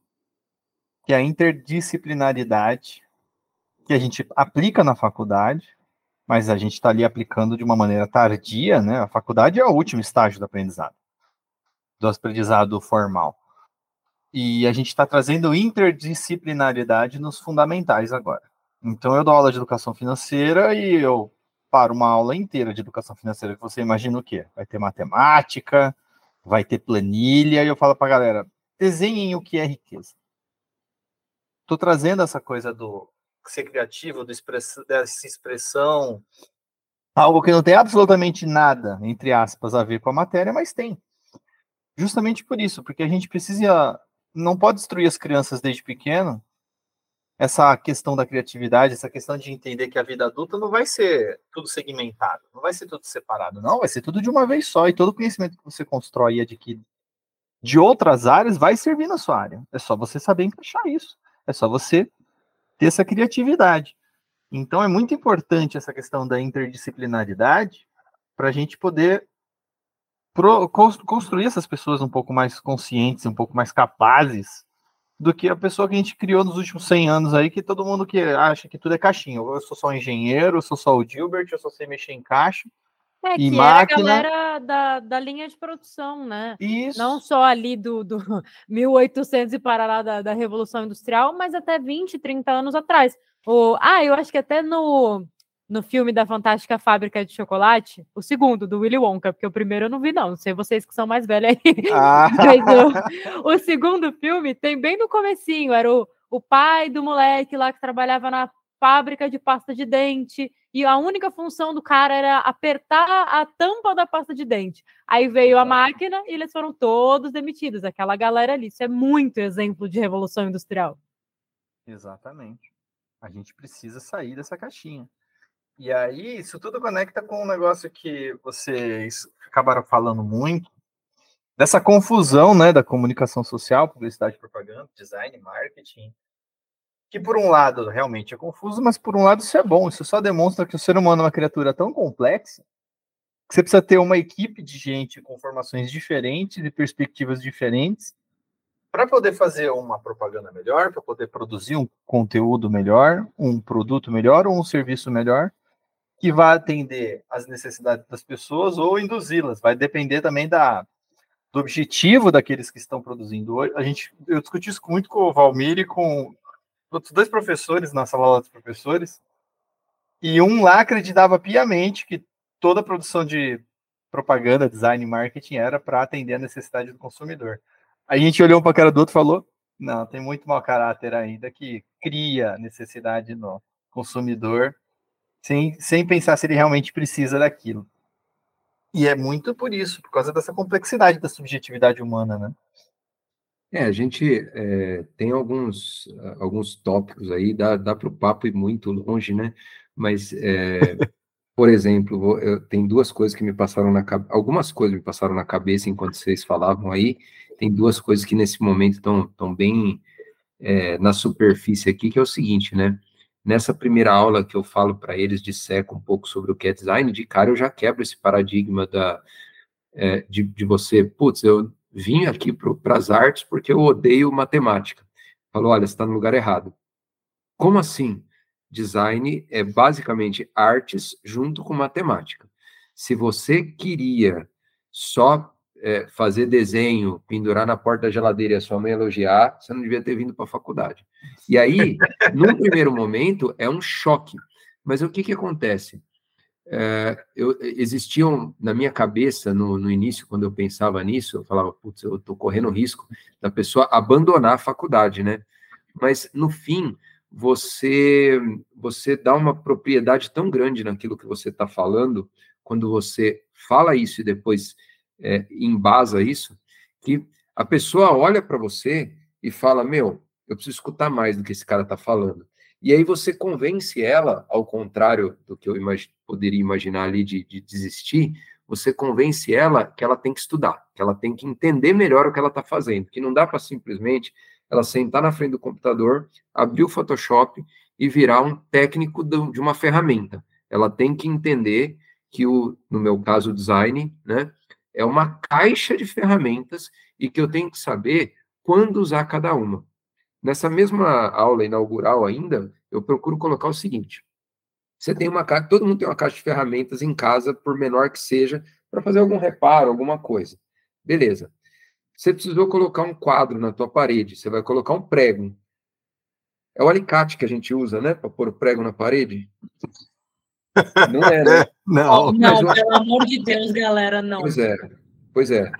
que é a interdisciplinaridade, que a gente aplica na faculdade, mas a gente está ali aplicando de uma maneira tardia, né? A faculdade é o último estágio do aprendizado, do aprendizado formal. E a gente está trazendo interdisciplinaridade nos fundamentais agora. Então, eu dou aula de educação financeira e eu para uma aula inteira de educação financeira, que você imagina o quê? Vai ter matemática, vai ter planilha, e eu falo para a galera, desenhem o que é riqueza. Estou trazendo essa coisa do ser criativo, do express, dessa expressão algo que não tem absolutamente nada, entre aspas, a ver com a matéria, mas tem. Justamente por isso, porque a gente precisa, não pode destruir as crianças desde pequeno, essa questão da criatividade, essa questão de entender que a vida adulta não vai ser tudo segmentado, não vai ser tudo separado, não, vai ser tudo de uma vez só, e todo conhecimento que você constrói e adquire de outras áreas vai servir na sua área. É só você saber encaixar isso. É só você ter essa criatividade. Então é muito importante essa questão da interdisciplinaridade para a gente poder pro, construir essas pessoas um pouco mais conscientes, um pouco mais capazes do que a pessoa que a gente criou nos últimos 100 anos aí, que todo mundo que acha que tudo é caixinha. Eu sou só um engenheiro, eu sou só o Gilbert, eu só sei mexer em caixa. É, e que máquina... era a galera da, da linha de produção, né? Isso. Não só ali do, do 1800 e parará da, da Revolução Industrial, mas até 20, 30 anos atrás. O, ah, eu acho que até no, no filme da Fantástica Fábrica de Chocolate, o segundo, do Willy Wonka, porque o primeiro eu não vi, não. Não sei vocês que são mais velhos aí. Ah. O, o, segundo filme tem bem no comecinho, era o, o pai do moleque lá que trabalhava na fábrica de pasta de dente, e a única função do cara era apertar a tampa da pasta de dente. Aí veio a máquina e eles foram todos demitidos, aquela galera ali. Isso é muito exemplo de revolução industrial. Exatamente. A gente precisa sair dessa caixinha. E aí, isso tudo conecta com um negócio que vocês acabaram falando muito, dessa confusão né, da comunicação social, publicidade, propaganda, design, marketing, que por um lado realmente é confuso, mas por um lado isso é bom, isso só demonstra que o ser humano é uma criatura tão complexa que você precisa ter uma equipe de gente com formações diferentes e perspectivas diferentes para poder fazer uma propaganda melhor, para poder produzir um conteúdo melhor, um produto melhor ou um serviço melhor, que vai atender às necessidades das pessoas ou induzi-las. Vai depender também da, do objetivo daqueles que estão produzindo. A gente, eu discuti isso muito com o Valmir e com outros dois professores na sala dos professores, e um lá acreditava piamente que toda a produção de propaganda, design e marketing era para atender a necessidade do consumidor. A gente olhou um para a cara do outro e falou: não, tem muito mau caráter ainda que cria necessidade no consumidor, sem, sem pensar se ele realmente precisa daquilo. E é muito por isso, por causa dessa complexidade da subjetividade humana, né? É, a gente é, tem alguns, alguns tópicos aí, dá, dá para o papo ir muito longe, né? Mas, é, por exemplo, vou, eu, tem duas coisas que me passaram na cabeça, algumas coisas me passaram na cabeça enquanto vocês falavam aí, tem duas coisas que nesse momento estão bem é, na superfície aqui, que é o seguinte, né? Nessa primeira aula que eu falo para eles, disseco um pouco sobre o que é design, de cara eu já quebro esse paradigma da, é, de, de você, putz, eu vim aqui para as artes porque eu odeio matemática. Falou, olha, você está no lugar errado. Como assim? Design é basicamente artes junto com matemática. Se você queria só é, fazer desenho, pendurar na porta da geladeira e a sua mãe elogiar, você não devia ter vindo para a faculdade. E aí, num primeiro momento, é um choque. Mas o que, que acontece? É, eu, existiam na minha cabeça, no, no, início, quando eu pensava nisso, eu falava, putz, eu estou correndo risco da pessoa abandonar a faculdade, né? Mas, no fim, você, você dá uma propriedade tão grande naquilo que você está falando, quando você fala isso e depois é, embasa isso, que a pessoa olha para você e fala: Meu, eu preciso escutar mais do que esse cara está falando. E aí você convence ela, ao contrário do que eu imag poderia imaginar ali de, de, desistir, você convence ela que ela tem que estudar, que ela tem que entender melhor o que ela está fazendo, que não dá para simplesmente ela sentar na frente do computador, abrir o Photoshop e virar um técnico de uma ferramenta. Ela tem que entender que o, no meu caso, o design, né, é uma caixa de ferramentas e que eu tenho que saber quando usar cada uma. Nessa mesma aula inaugural ainda, eu procuro colocar o seguinte: você tem uma caixa, todo mundo tem uma caixa de ferramentas em casa, por menor que seja, para fazer algum reparo, alguma coisa. Beleza. Você precisou colocar um quadro na tua parede, você vai colocar um prego. É o alicate que a gente usa, né, para pôr o prego na parede? Não é, né? Não, não pelo amor de Deus, galera, não. Pois é, pois é.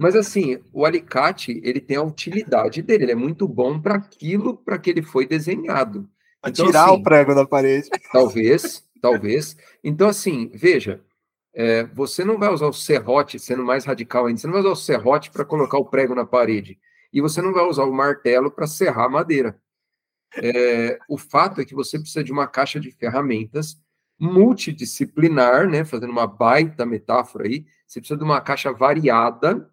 Mas assim, o alicate, ele tem a utilidade dele, ele é muito bom para aquilo para que ele foi desenhado. Para então, tirar assim, o prego da parede. Talvez, talvez. Então, assim, veja, é, você não vai usar o serrote, sendo mais radical ainda, você não vai usar o serrote para colocar o prego na parede. E você não vai usar o martelo para serrar a madeira. É, o fato é que você precisa de uma caixa de ferramentas multidisciplinar, né, fazendo uma baita metáfora aí, você precisa de uma caixa variada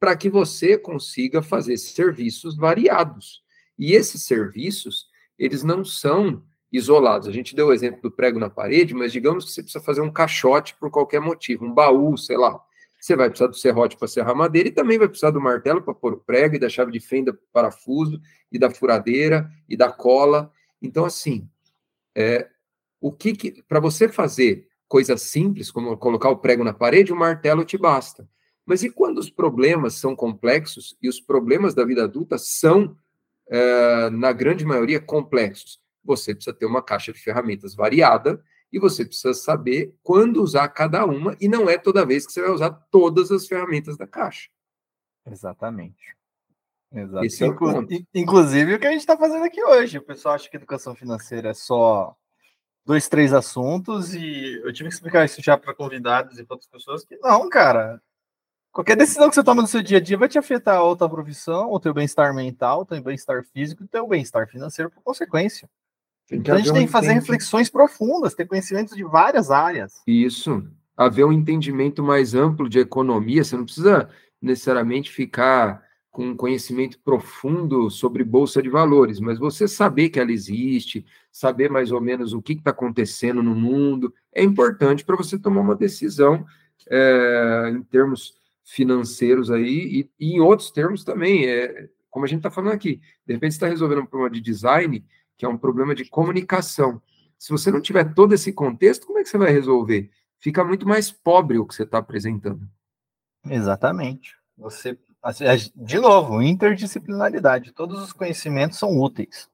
para que você consiga fazer serviços variados. E esses serviços, eles não são isolados. A gente deu o exemplo do prego na parede, mas digamos que você precisa fazer um caixote por qualquer motivo, um baú, sei lá. Você vai precisar do serrote para serrar madeira e também vai precisar do martelo para pôr o prego e da chave de fenda parafuso e da furadeira e da cola. Então, assim, é, o que, que para você fazer coisas simples, como colocar o prego na parede, o martelo te basta. Mas e quando os problemas são complexos, e os problemas da vida adulta são, é, na grande maioria, complexos? Você precisa ter uma caixa de ferramentas variada e você precisa saber quando usar cada uma, e não é toda vez que você vai usar todas as ferramentas da caixa. Exatamente. Exato. Esse é o Inclusive o que a gente está fazendo aqui hoje. O pessoal acha que educação financeira é só dois, três assuntos, e eu tive que explicar isso já para convidados e para outras pessoas que não, cara. Qualquer decisão que você toma no seu dia a dia vai te afetar a outra profissão, o teu bem-estar mental, o teu bem-estar físico e o teu bem-estar financeiro por consequência. Então a gente tem que fazer reflexões profundas, ter conhecimentos de várias áreas. Isso. Haver um entendimento mais amplo de economia, você não precisa necessariamente ficar com um conhecimento profundo sobre bolsa de valores, mas você saber que ela existe, saber mais ou menos o que está acontecendo no mundo, é importante para você tomar uma decisão é, em termos financeiros aí, e, e, em outros termos também, é, como a gente está falando aqui, de repente você está resolvendo um problema de design, que é um problema de comunicação. Se você não tiver todo esse contexto, como é que você vai resolver? Fica muito mais pobre o que você está apresentando. Exatamente. Você, de novo, interdisciplinaridade. Todos os conhecimentos são úteis.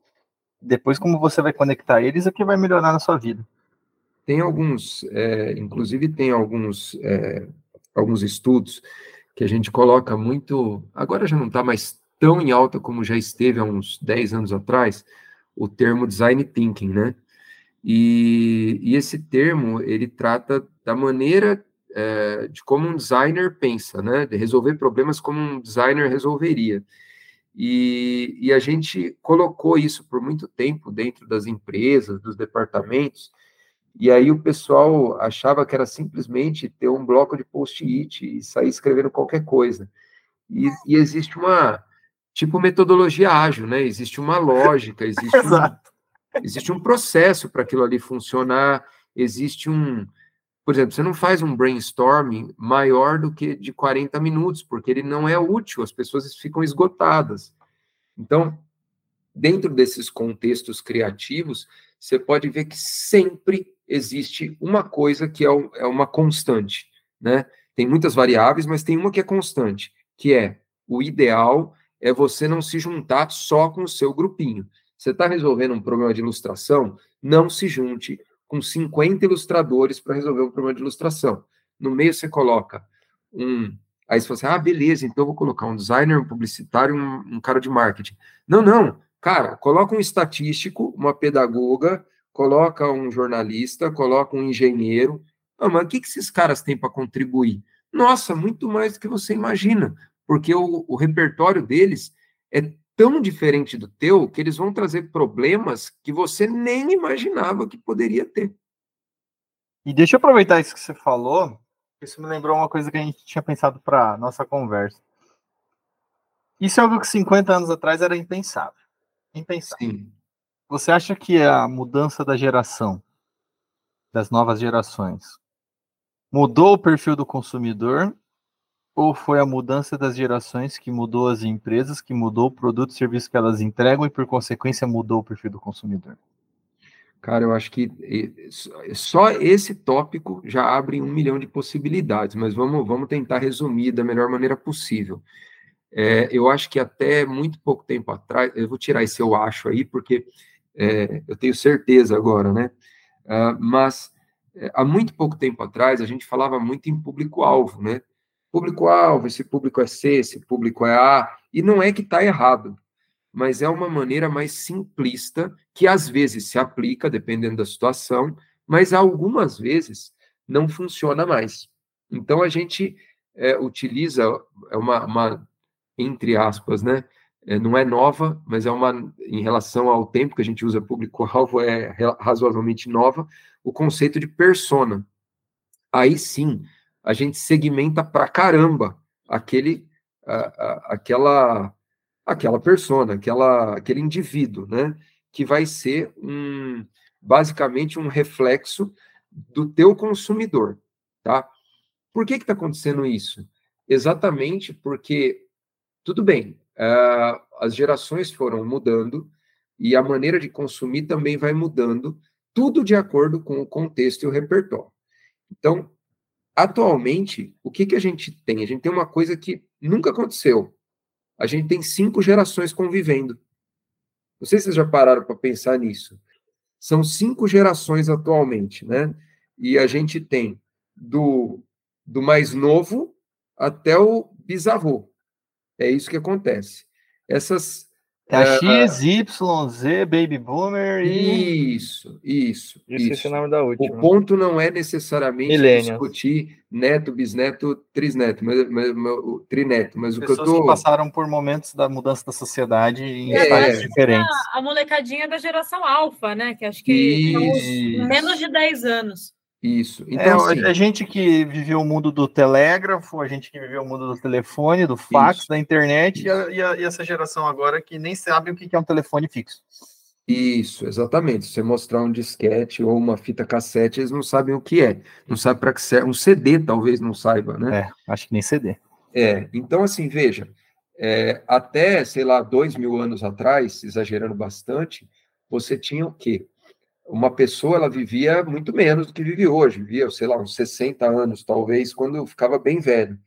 Depois, como você vai conectar eles, é que vai melhorar na sua vida. Tem alguns, é, inclusive tem alguns é, alguns estudos que a gente coloca muito, agora já não está mais tão em alta como já esteve há uns 10 anos atrás, o termo design thinking, né? E, e esse termo, ele trata da maneira é, de como um designer pensa, né? De resolver problemas como um designer resolveria. E, e, a gente colocou isso por muito tempo dentro das empresas, dos departamentos, e aí o pessoal achava que era simplesmente ter um bloco de post-it e sair escrevendo qualquer coisa. E, e, existe uma, tipo, metodologia ágil, né? Existe uma lógica, existe um, existe um processo para aquilo ali funcionar, existe um... Por exemplo, você não faz um brainstorming maior do que de 40 minutos, porque ele não é útil, as pessoas ficam esgotadas. Então, dentro desses contextos criativos, você pode ver que sempre existe uma coisa que é, é uma constante, né? Tem muitas variáveis, mas tem uma que é constante, que é o ideal é você não se juntar só com o seu grupinho. Você está resolvendo um problema de ilustração, não se junte com 50 ilustradores para resolver um problema de ilustração. No meio você coloca um. Aí você fala assim: ah, beleza, então vou colocar um designer, um publicitário, um, um cara de marketing. Não, não. Cara, coloca um estatístico, uma pedagoga, coloca um jornalista, coloca um engenheiro. Ah, mas o que, que esses caras têm para contribuir? Nossa, muito mais do que você imagina, porque o, o repertório deles é tão diferente do teu que eles vão trazer problemas que você nem imaginava que poderia ter. E deixa eu aproveitar isso que você falou, isso me lembrou uma coisa que a gente tinha pensado para nossa conversa. Isso é algo que 50 anos atrás era impensável. Impensável. Sim. Você acha que a mudança da geração, das novas gerações, mudou o perfil do consumidor? Ou foi a mudança das gerações que mudou as empresas, que mudou o produto e serviço que elas entregam e, por consequência, mudou o perfil do consumidor? Cara, eu acho que só esse tópico já abre um milhão de possibilidades, mas vamos, vamos tentar resumir da melhor maneira possível. É, eu acho que até muito pouco tempo atrás, eu vou tirar esse eu acho aí, porque é, eu tenho certeza agora, né? Uh, mas é, há muito pouco tempo atrás a gente falava muito em público-alvo, né? Público-alvo, esse público é C, esse público é A, e não é que está errado, mas é uma maneira mais simplista que às vezes se aplica, dependendo da situação, mas algumas vezes não funciona mais. Então a gente é, utiliza uma, uma, entre aspas, né? É, não é nova, mas é uma em relação ao tempo que a gente usa público-alvo é razoavelmente nova, o conceito de persona. Aí sim, a gente segmenta para caramba aquele, a, a, aquela, aquela persona, aquela, aquele indivíduo, né? Que vai ser um, basicamente um reflexo do teu consumidor, tá? Por que está acontecendo isso? Exatamente porque, tudo bem, uh, as gerações foram mudando e a maneira de consumir também vai mudando, tudo de acordo com o contexto e o repertório. Então, atualmente, o que, que a gente tem? A gente tem uma coisa que nunca aconteceu. A gente tem cinco gerações convivendo. Não sei se vocês já pararam para pensar nisso. São cinco gerações atualmente, né? E a gente tem do, do mais novo até o bisavô. É isso que acontece. Essas é a X, Y, Z, Baby Boomer e. Isso, isso. Esqueci isso. o nome da última. O ponto não é necessariamente discutir neto, bisneto, trisneto, mas, mas, mas, trineto, mas o que eu tô. Que passaram por momentos da mudança da sociedade em é, estágios diferentes. A, a molecadinha da geração alfa, né? Que acho que menos de 10 anos. Isso. Então, é, assim, a gente que viveu o mundo do telégrafo, a gente que viveu o mundo do telefone, do fax, isso, da internet, e, a, e, a, e, essa geração agora que nem sabe o que é um telefone fixo. Isso, exatamente. Se você mostrar um disquete ou uma fita cassete, eles não sabem o que é. Não sabem para que serve. Um CD talvez não saiba, né? É, acho que nem CD. É, então assim, veja, é, até, sei lá, dois mil anos atrás, exagerando bastante, você tinha o quê? Uma pessoa ela vivia muito menos do que vive hoje, vivia, sei lá, uns 60 anos, talvez, quando ficava bem velho.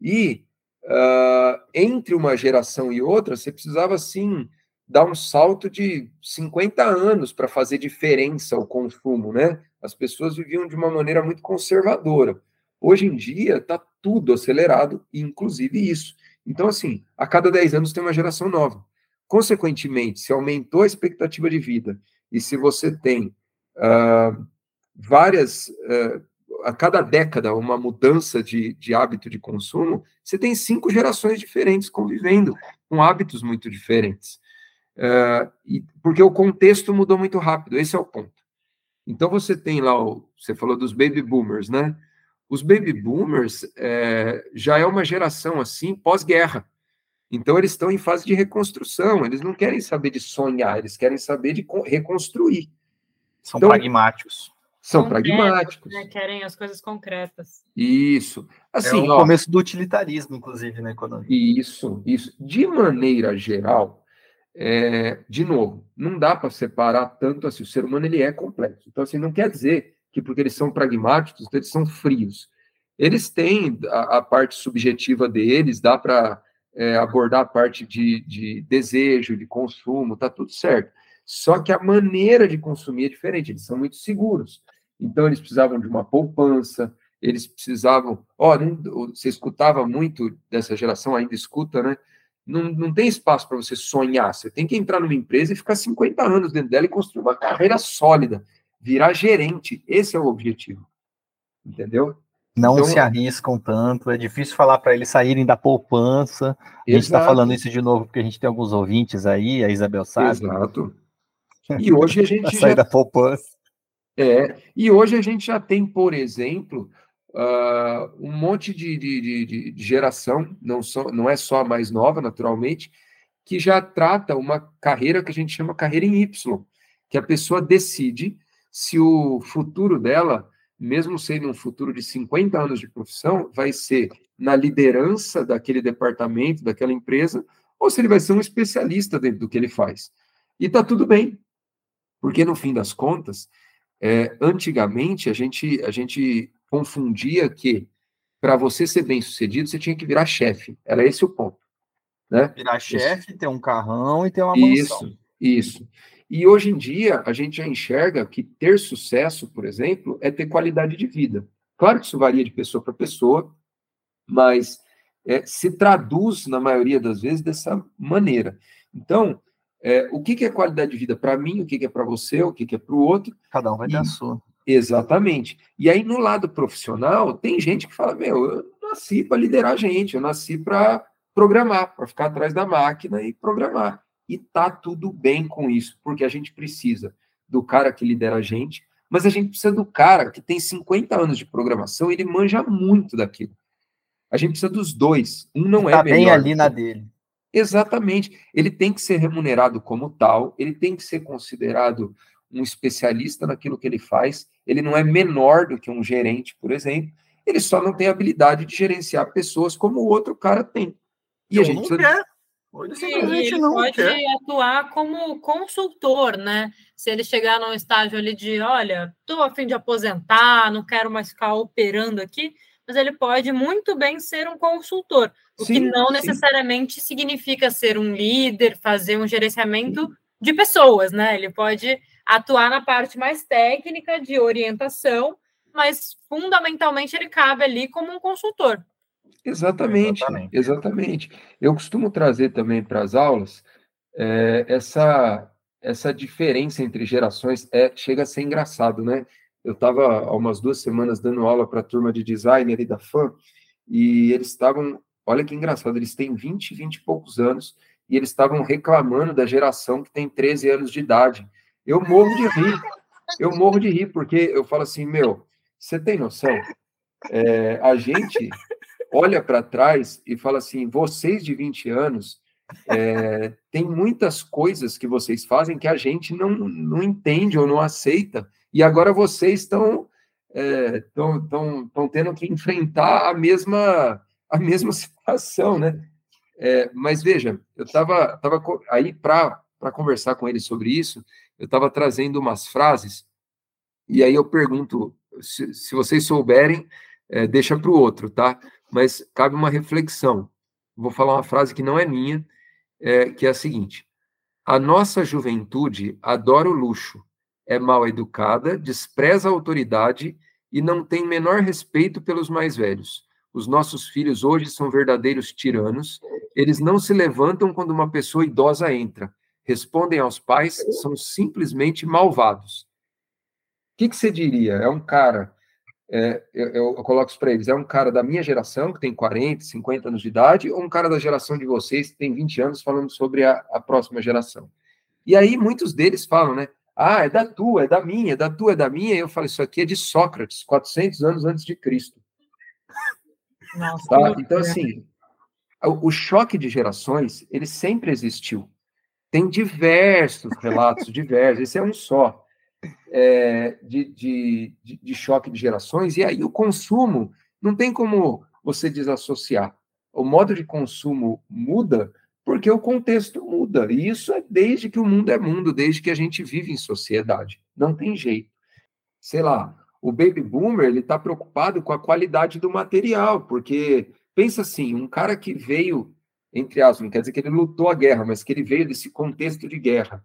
E uh, entre uma geração e outra, você precisava, assim, dar um salto de 50 anos para fazer diferença o consumo, né? As pessoas viviam de uma maneira muito conservadora. Hoje em dia, está tudo acelerado, inclusive isso. Então, assim, a cada 10 anos tem uma geração nova. Consequentemente, se aumentou a expectativa de vida e se você tem uh, várias, uh, a cada década, uma mudança de, de hábito de consumo, você tem cinco gerações diferentes convivendo com hábitos muito diferentes. Uh, e, porque o contexto mudou muito rápido, esse é o ponto. Então você tem lá, o, você falou dos baby boomers, né? Os baby boomers é, já é uma geração assim pós-guerra. Então, eles estão em fase de reconstrução, eles não querem saber de sonhar, eles querem saber de reconstruir. São então, pragmáticos. São pragmáticos. Né? Querem as coisas concretas. Isso. Assim, é o ó, começo do utilitarismo, inclusive, na economia. Isso, isso. De maneira geral, é, de novo, não dá para separar tanto assim. O ser humano ele é complexo. Então, assim, não quer dizer que porque eles são pragmáticos, eles são frios. Eles têm a, a parte subjetiva deles, dá para é, abordar a parte de, de desejo, de consumo, tá tudo certo. Só que a maneira de consumir é diferente, eles são muito seguros. Então, eles precisavam de uma poupança, eles precisavam. Ó, você escutava muito dessa geração, ainda escuta, né? Não, não tem espaço para você sonhar. Você tem que entrar numa empresa e ficar 50 anos dentro dela e construir uma carreira sólida, virar gerente. Esse é o objetivo. Entendeu? Não então, se arriscam tanto, é difícil falar para eles saírem da poupança. A gente está falando isso de novo porque a gente tem alguns ouvintes aí, a Isabel sabe. Exato. E hoje a gente sair da poupança. É, e hoje a gente já tem, por exemplo, uh, um monte de, de, de, de, geração, não, só, não é só a mais nova, naturalmente, que já trata uma carreira que a gente chama carreira em Y, que a pessoa decide se o futuro dela mesmo sendo um futuro de 50 anos de profissão, vai ser na liderança daquele departamento, daquela empresa, ou se ele vai ser um especialista dentro do que ele faz. E está tudo bem, porque no fim das contas, é, antigamente a gente, a gente confundia que para você ser bem sucedido, você tinha que virar chefe. Era esse o ponto. Né? Virar chefe, ter um carrão e ter uma mansão. Isso, isso. E hoje em dia, a gente já enxerga que ter sucesso, por exemplo, é ter qualidade de vida. Claro que isso varia de pessoa para pessoa, mas é, se traduz, na maioria das vezes, dessa maneira. Então, é, o que, que, é qualidade de vida para mim, o que, que é para você, o que, que é para o outro. Cada um vai e, ter a sua. Exatamente. E aí, no lado profissional, tem gente que fala: Meu, eu nasci para liderar gente, eu nasci para programar, para ficar atrás da máquina e programar. E tá tudo bem com isso, porque a gente precisa do cara que lidera a gente, mas a gente precisa do cara que tem 50 anos de programação, ele manja muito daquilo. A gente precisa dos dois. Um não tá é melhor. bem ali na dele. Exatamente. Ele tem que ser remunerado como tal, ele tem que ser considerado um especialista naquilo que ele faz. Ele não é menor do que um gerente, por exemplo. Ele só não tem habilidade de gerenciar pessoas como o outro cara tem. E a gente precisa... ele não pode quer. atuar como consultor, né? Se ele chegar num estágio ali de, olha, estou a fim de aposentar, não quero mais ficar operando aqui, mas ele pode muito bem ser um consultor, o sim, que não sim. necessariamente significa ser um líder, fazer um gerenciamento sim. de pessoas, né? Ele pode atuar na parte mais técnica de orientação, mas fundamentalmente ele cabe ali como um consultor. Exatamente, exatamente. exatamente. Eu costumo trazer também para as aulas é, essa, essa diferença entre gerações, é, chega a ser engraçado, né? Eu estava há umas duas semanas dando aula para a turma de design ali da FAM, e eles estavam, olha que engraçado, eles têm 20, 20 e poucos anos, e eles estavam reclamando da geração que tem 13 anos de idade. Eu morro de rir, eu morro de rir, porque eu falo assim, meu, você tem noção? É, a gente olha para trás e fala assim: vocês de 20 anos é, tem muitas coisas que vocês fazem que a gente não, não entende ou não aceita, e agora vocês estão é, tão, tendo que enfrentar a mesma a mesma situação, né? É, mas veja, eu estava tava aí para conversar com ele sobre isso, eu estava trazendo umas frases, e aí eu pergunto, se, se vocês souberem, é, deixa para o outro, tá? Mas cabe uma reflexão. Vou falar uma frase que não é minha, é, que é a seguinte: A nossa juventude adora o luxo, é mal educada, despreza a autoridade e não tem menor respeito pelos mais velhos. Os nossos filhos hoje são verdadeiros tiranos, eles não se levantam quando uma pessoa idosa entra, respondem aos pais, são simplesmente malvados. O que, que você diria? É um cara é, eu, eu, coloco isso para eles, é um cara da minha geração, que tem 40, 50 anos de idade, ou um cara da geração de vocês, que tem 20 anos, falando sobre a, a próxima geração. E aí muitos deles falam, né? Ah, é da tua, é da minha, é da tua, é da minha. E eu falo, isso aqui é de Sócrates, 400 anos antes de Cristo. Nossa, tá? Então, assim, o, o choque de gerações, ele sempre existiu. Tem diversos relatos, diversos, esse é um só é, de, de, de, choque de gerações, e aí o consumo não tem como você desassociar. O modo de consumo muda porque o contexto muda. E isso é desde que o mundo é mundo, desde que a gente vive em sociedade. Não tem jeito. Sei lá, o baby boomer ele está preocupado com a qualidade do material, porque pensa assim, um cara que veio entre aspas, não quer dizer que ele lutou a guerra, mas que ele veio desse contexto de guerra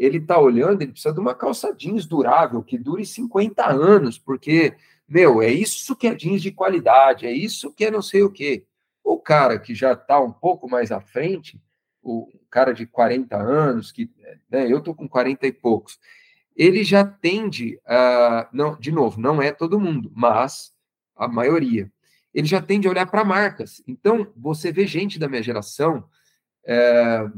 ele está olhando, ele precisa de uma calça jeans durável, que dure 50 anos, porque, meu, é isso que é jeans de qualidade, é isso que é não sei o quê. O cara que já está um pouco mais à frente, o cara de 40 anos, que né, eu estou com 40 e poucos, ele já tende a. Não, de novo, não é todo mundo, mas a maioria. Ele já tende a olhar para marcas. Então, você vê gente da minha geração é,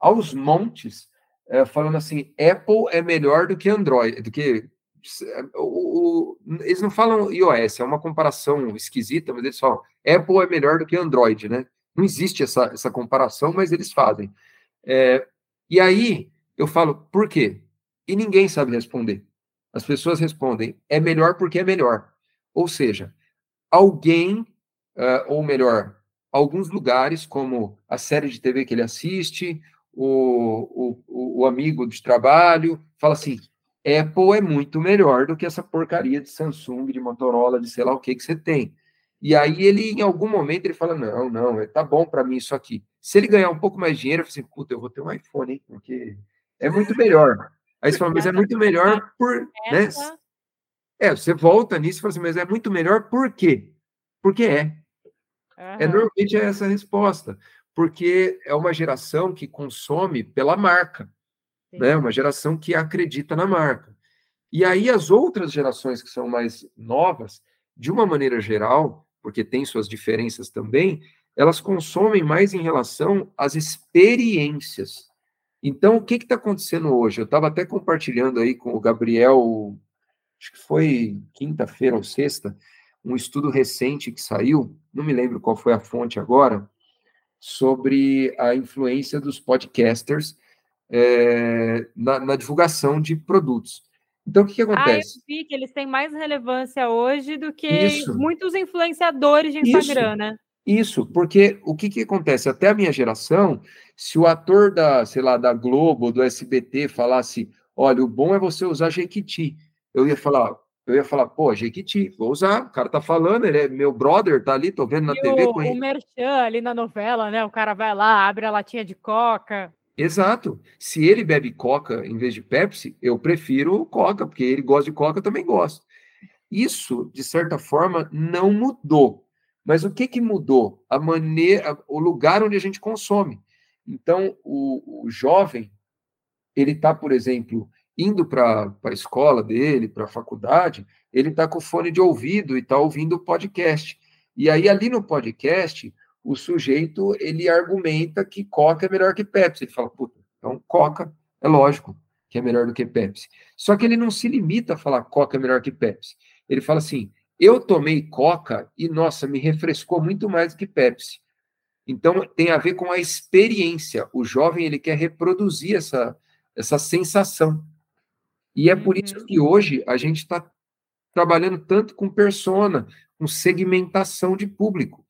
aos montes é, falando assim, Apple é melhor do que Android, do que o, o, eles não falam iOS, é uma comparação esquisita, mas eles falam Apple é melhor do que Android, né? Não existe essa, essa comparação, mas eles fazem. É, e aí eu falo, por quê? E ninguém sabe responder. As pessoas respondem, é melhor porque é melhor. Ou seja, alguém, uh, ou melhor, alguns lugares, como a série de TV que ele assiste, o, o, o amigo de trabalho, fala assim: Apple é muito melhor do que essa porcaria de Samsung, de Motorola, de sei lá o que que você tem. E aí ele, em algum momento, ele fala: não, não, é, tá bom para mim isso aqui. Se ele ganhar um pouco mais de dinheiro, eu falo assim: puta, eu vou ter um iPhone, hein, porque é muito melhor. Aí você fala, mas é muito melhor por. Né? É, você volta nisso e fala assim, mas é muito melhor por quê? Porque é. Uhum. É normalmente é essa a resposta porque é uma geração que consome pela marca, né? Uma geração que acredita na marca. E aí as outras gerações que são mais novas, de uma maneira geral, porque tem suas diferenças também, elas consomem mais em relação às experiências. Então, o que está acontecendo hoje? Eu estava até compartilhando aí com o Gabriel, acho que foi quinta-feira ou sexta, um estudo recente que saiu, não me lembro qual foi a fonte agora, sobre a influência dos podcasters é, na, na, divulgação de produtos. Então, o que, que acontece? Ah, eu vi que eles têm mais relevância hoje do que Isso. muitos influenciadores de Instagram, Isso. né? Isso, porque o que, que acontece? Até a minha geração, se o ator da, sei lá, da Globo, do SBT, falasse, olha, o bom é você usar Jequiti, eu ia falar, eu ia falar, pô, Jequiti, vou usar, o cara tá falando, ele é meu brother, tá ali, tô vendo na e TV o, com ele. O Merchan ali na novela, né? O cara vai lá, abre a latinha de coca. Exato. Se ele bebe coca em vez de Pepsi, eu prefiro coca, porque ele gosta de coca, eu também gosto. Isso, de certa forma, não mudou. Mas o que, que mudou? A maneira, o lugar onde a gente consome. Então, o, o jovem, ele está, por exemplo, indo para a escola dele, para a faculdade, ele está com fone de ouvido e está ouvindo o podcast. E aí, ali no podcast, o sujeito ele argumenta que Coca é melhor que Pepsi. Ele fala, puta, então Coca é lógico que é melhor do que Pepsi. Só que ele não se limita a falar Coca é melhor que Pepsi. Ele fala assim: eu tomei Coca e, nossa, me refrescou muito mais do que Pepsi. Então, tem a ver com a experiência. O jovem, ele quer reproduzir essa, essa sensação. E é por isso uhum. que hoje a gente está trabalhando tanto com persona, com segmentação de público.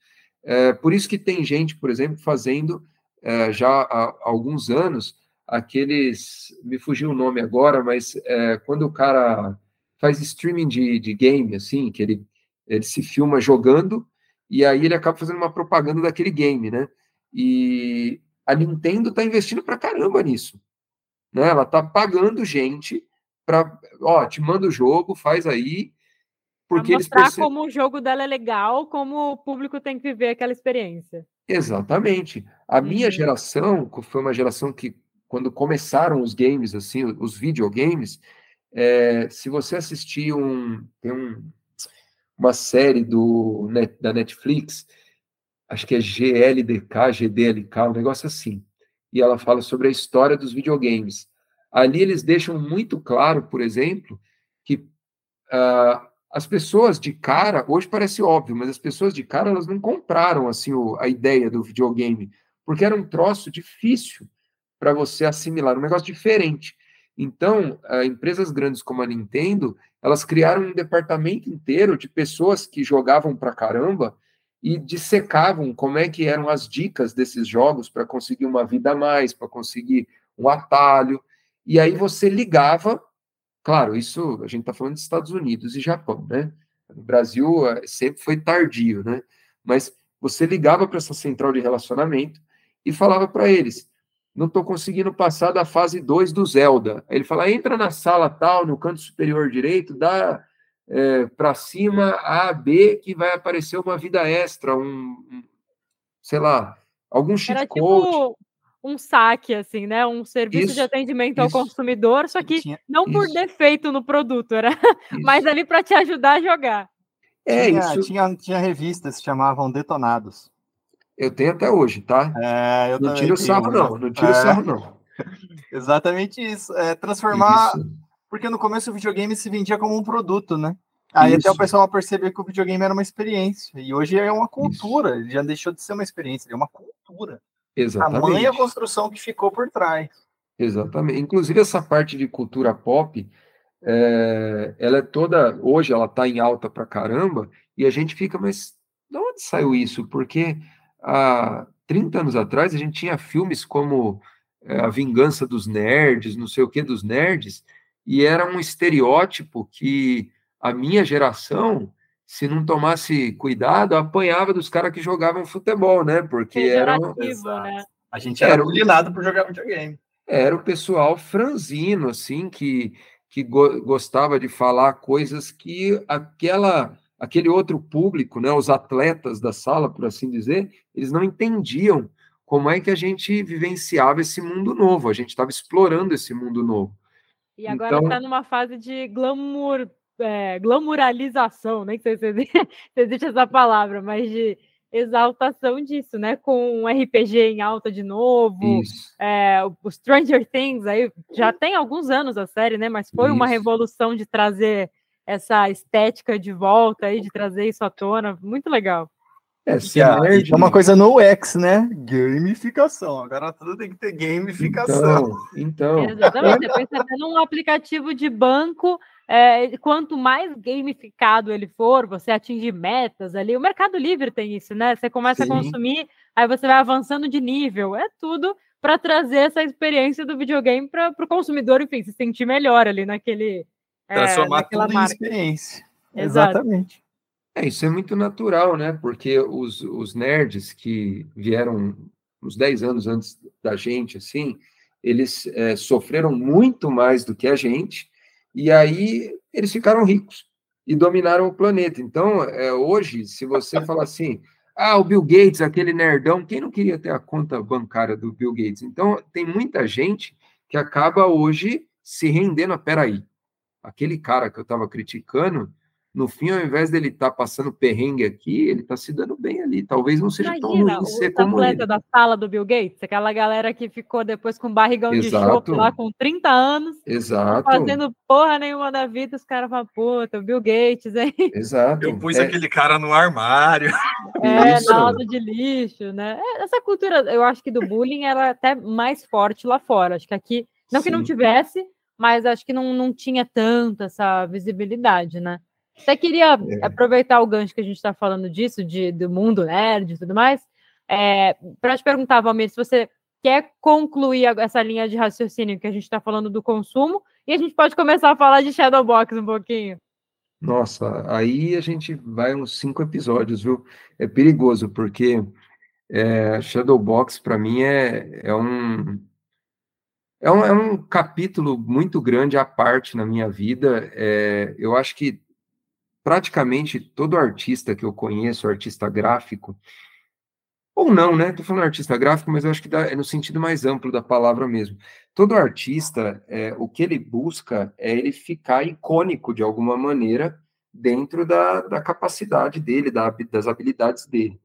É, por isso que tem gente, por exemplo, fazendo é, já há, alguns anos aqueles. Me fugiu o nome agora, mas é, quando o cara faz streaming de, de game, assim, que ele, ele se filma jogando e aí ele acaba fazendo uma propaganda daquele game, né? E a Nintendo está investindo para caramba nisso. Né? Ela está pagando gente para, ó, te manda o jogo, faz aí, porque mostrar eles percebem... como o jogo dela é legal, como o público tem que viver aquela experiência. Exatamente. A uhum. minha geração foi uma geração que, quando começaram os games, assim, os videogames, é, se você assistir um, tem um, uma série do, da Netflix, acho que é GLDK, GDLK, um negócio assim, e ela fala sobre a história dos videogames. Ali eles deixam muito claro, por exemplo, que uh, as pessoas de cara, hoje parece óbvio, mas as pessoas de cara elas não compraram assim o, a ideia do videogame, porque era um troço difícil para você assimilar, um negócio diferente. Então, uh, empresas grandes como a Nintendo, elas criaram um departamento inteiro de pessoas que jogavam para caramba e dissecavam como é que eram as dicas desses jogos para conseguir uma vida a mais, para conseguir um atalho. E aí você ligava, claro, isso a gente está falando dos Estados Unidos e Japão, né? No Brasil eh, sempre foi tardio, né? Mas você ligava para essa central de relacionamento e falava para eles: não estou conseguindo passar da fase 2 do Zelda. Aí ele fala: entra na sala tal, no canto superior direito, dá é, para cima A, B, que vai aparecer uma vida extra, um, um sei lá, algum cheat. Tipo um saque, assim, né? Um serviço isso, de atendimento isso. ao consumidor, só que tinha, não por isso. defeito no produto, era mas ali para te ajudar a jogar. É, tinha, isso. Tinha, tinha revistas que chamavam Detonados. Eu tenho até hoje, tá? É, eu não tiro o sarro, não. Não tiro o é. sarro, não. Exatamente isso. É transformar. Isso. Porque no começo o videogame se vendia como um produto, né? Aí isso. até o pessoal perceber que o videogame era uma experiência. E hoje é uma cultura. Ele já deixou de ser uma experiência, ele é uma cultura. Exatamente. Tamanha a construção que ficou por trás. Exatamente. Inclusive, essa parte de cultura pop, é, ela é toda. Hoje ela está em alta pra caramba, e a gente fica, mas de onde saiu isso? Porque há 30 anos atrás, a gente tinha filmes como é, A Vingança dos Nerds, não sei o que dos nerds, e era um estereótipo que a minha geração, se não tomasse cuidado, apanhava dos caras que jogavam futebol, né? Porque era né? A gente era bulinado por jogar videogame. Era o pessoal franzino, assim, que, que go gostava de falar coisas que aquela aquele outro público, né, os atletas da sala, por assim dizer, eles não entendiam como é que a gente vivenciava esse mundo novo, a gente estava explorando esse mundo novo. E agora está então... numa fase de glamour, é, glamouralização, nem sei se existe, se existe essa palavra, mas de exaltação disso, né? Com um RPG em alta de novo, é, o Stranger Things aí já tem alguns anos a série, né? Mas foi isso. uma revolução de trazer essa estética de volta aí, de trazer isso à tona, muito legal. É, se é, é uma coisa no X, né? Gamificação. Agora tudo tem que ter gamificação. Então, então. Exatamente. Depois você tem um aplicativo de banco. É, quanto mais gamificado ele for, você atinge metas ali. O Mercado Livre tem isso, né? Você começa Sim. a consumir, aí você vai avançando de nível. É tudo para trazer essa experiência do videogame para o consumidor, enfim, se sentir melhor ali naquele. É, Transformar é, tudo em experiência. Exato. Exatamente. É, isso é muito natural, né? Porque os, os nerds que vieram uns 10 anos antes da gente, assim, eles é, sofreram muito mais do que a gente, e aí eles ficaram ricos e dominaram o planeta. Então, é, hoje, se você falar assim, ah, o Bill Gates, aquele nerdão, quem não queria ter a conta bancária do Bill Gates? Então, tem muita gente que acaba hoje se rendendo a, peraí, aquele cara que eu estava criticando, no fim, ao invés dele estar tá passando perrengue aqui, ele está se dando bem ali. Talvez não seja Imagina, tão ruim ser como ele. da sala do Bill Gates, aquela galera que ficou depois com barrigão Exato. de chope lá com 30 anos, Exato. fazendo porra nenhuma da vida, os caras falam, puta, o Bill Gates, hein? Exato. Eu pus é... aquele cara no armário. É, Isso. na alta de lixo, né? É, essa cultura, eu acho que do bullying era é até mais forte lá fora. Acho que aqui, não Sim. que não tivesse, mas acho que não, não tinha tanto essa visibilidade, né? Até queria é. aproveitar o gancho que a gente está falando disso, de, do mundo nerd e tudo mais, é, para te perguntar, Valmir, se você quer concluir essa linha de raciocínio que a gente está falando do consumo, e a gente pode começar a falar de Shadowbox um pouquinho. Nossa, aí a gente vai uns cinco episódios, viu? É perigoso, porque é, Shadowbox, para mim, é, é um, é um, é um capítulo muito grande à parte na minha vida. É, eu acho que praticamente todo artista que eu conheço, artista gráfico, ou não, né? Estou falando artista gráfico, mas eu acho que dá, é no sentido mais amplo da palavra mesmo. Todo artista, é, o que ele busca é ele ficar icônico de alguma maneira dentro da, da capacidade dele, da, das habilidades dele.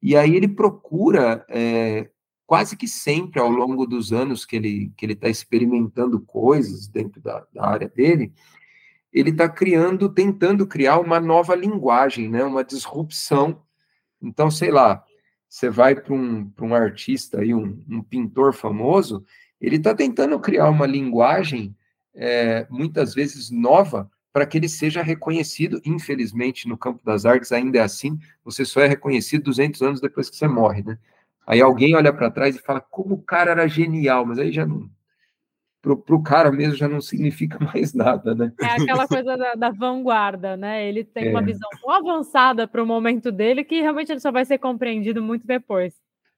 E aí ele procura, é, quase que sempre ao longo dos anos que ele que ele está experimentando coisas dentro da, da área dele, ele está criando, tentando criar uma nova linguagem, né? uma disrupção. Então, sei lá, você vai para um, um artista, aí, um, um pintor famoso, ele está tentando criar uma linguagem, é, muitas vezes nova, para que ele seja reconhecido. Infelizmente, no campo das artes ainda é assim, você só é reconhecido 200 anos depois que você morre, né? Aí alguém olha para trás e fala, como o cara era genial, mas aí já não, para o cara mesmo já não significa mais nada, né? É aquela coisa da, da vanguarda, né? Ele tem é. uma visão tão avançada para o momento dele que realmente ele só vai ser compreendido muito depois.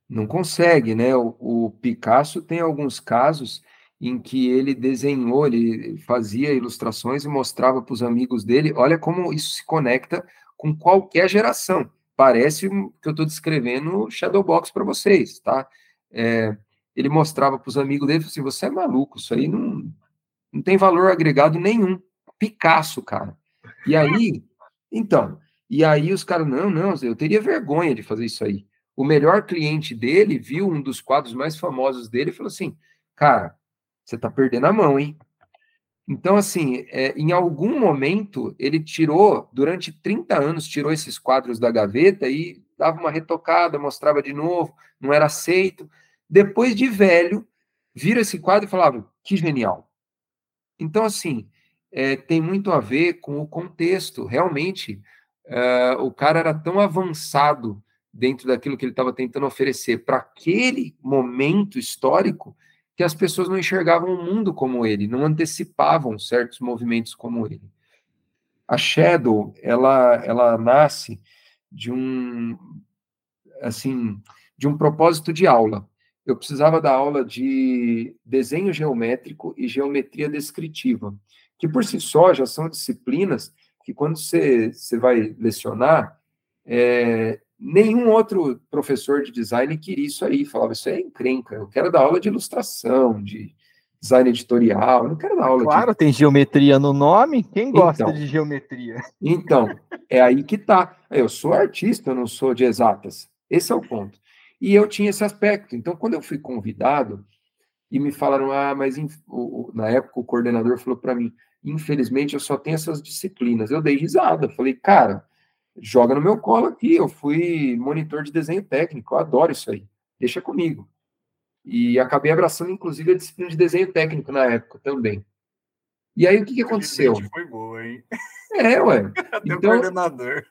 Não consegue, né? O, o Picasso tem alguns casos em que ele desenhou, ele fazia ilustrações e mostrava para os amigos dele. Olha como isso se conecta com qualquer geração. Parece que eu estou descrevendo Shadowbox para vocês, tá? É, ele mostrava para os amigos dele, assim, você é maluco, isso aí não, não tem valor agregado nenhum. Picasso, cara. E aí, então, e aí os caras, não, não, eu teria vergonha de fazer isso aí. O melhor cliente dele viu um dos quadros mais famosos dele e falou assim, cara, você tá perdendo a mão, hein? Então, assim, é, em algum momento, ele tirou, durante 30 anos, tirou esses quadros da gaveta e dava uma retocada, mostrava de novo, não era aceito. Depois de velho, vira esse quadro e falava, que genial. Então, assim, é, tem muito a ver com o contexto. Realmente, é, o cara era tão avançado dentro daquilo que ele estava tentando oferecer para aquele momento histórico que as pessoas não enxergavam o mundo como ele, não antecipavam certos movimentos como ele. A Shadow, ela, ela nasce de um, assim, de um propósito de aula eu precisava da aula de desenho geométrico e geometria descritiva, que por si só já são disciplinas que, quando você, você vai lecionar, é, nenhum outro professor de design queria isso aí, falava, isso é encrenca, eu quero dar aula de ilustração, de, design editorial, eu não quero dar aula Claro, de... tem geometria no nome, quem gosta então, de geometria? Então, é aí que tá. Eu sou artista, eu não sou de exatas. Esse é o ponto. E eu tinha esse aspecto. Então, quando eu fui convidado, e me falaram, ah, mas na época o coordenador falou para mim, infelizmente eu só tenho essas disciplinas. Eu dei risada, falei, cara, joga no meu colo aqui, eu fui monitor de desenho técnico, eu adoro isso aí, deixa comigo. E acabei abraçando, inclusive, a disciplina de desenho técnico na época também. E aí, o que, que aconteceu? Foi boa, hein? É, ué. Até então, coordenador.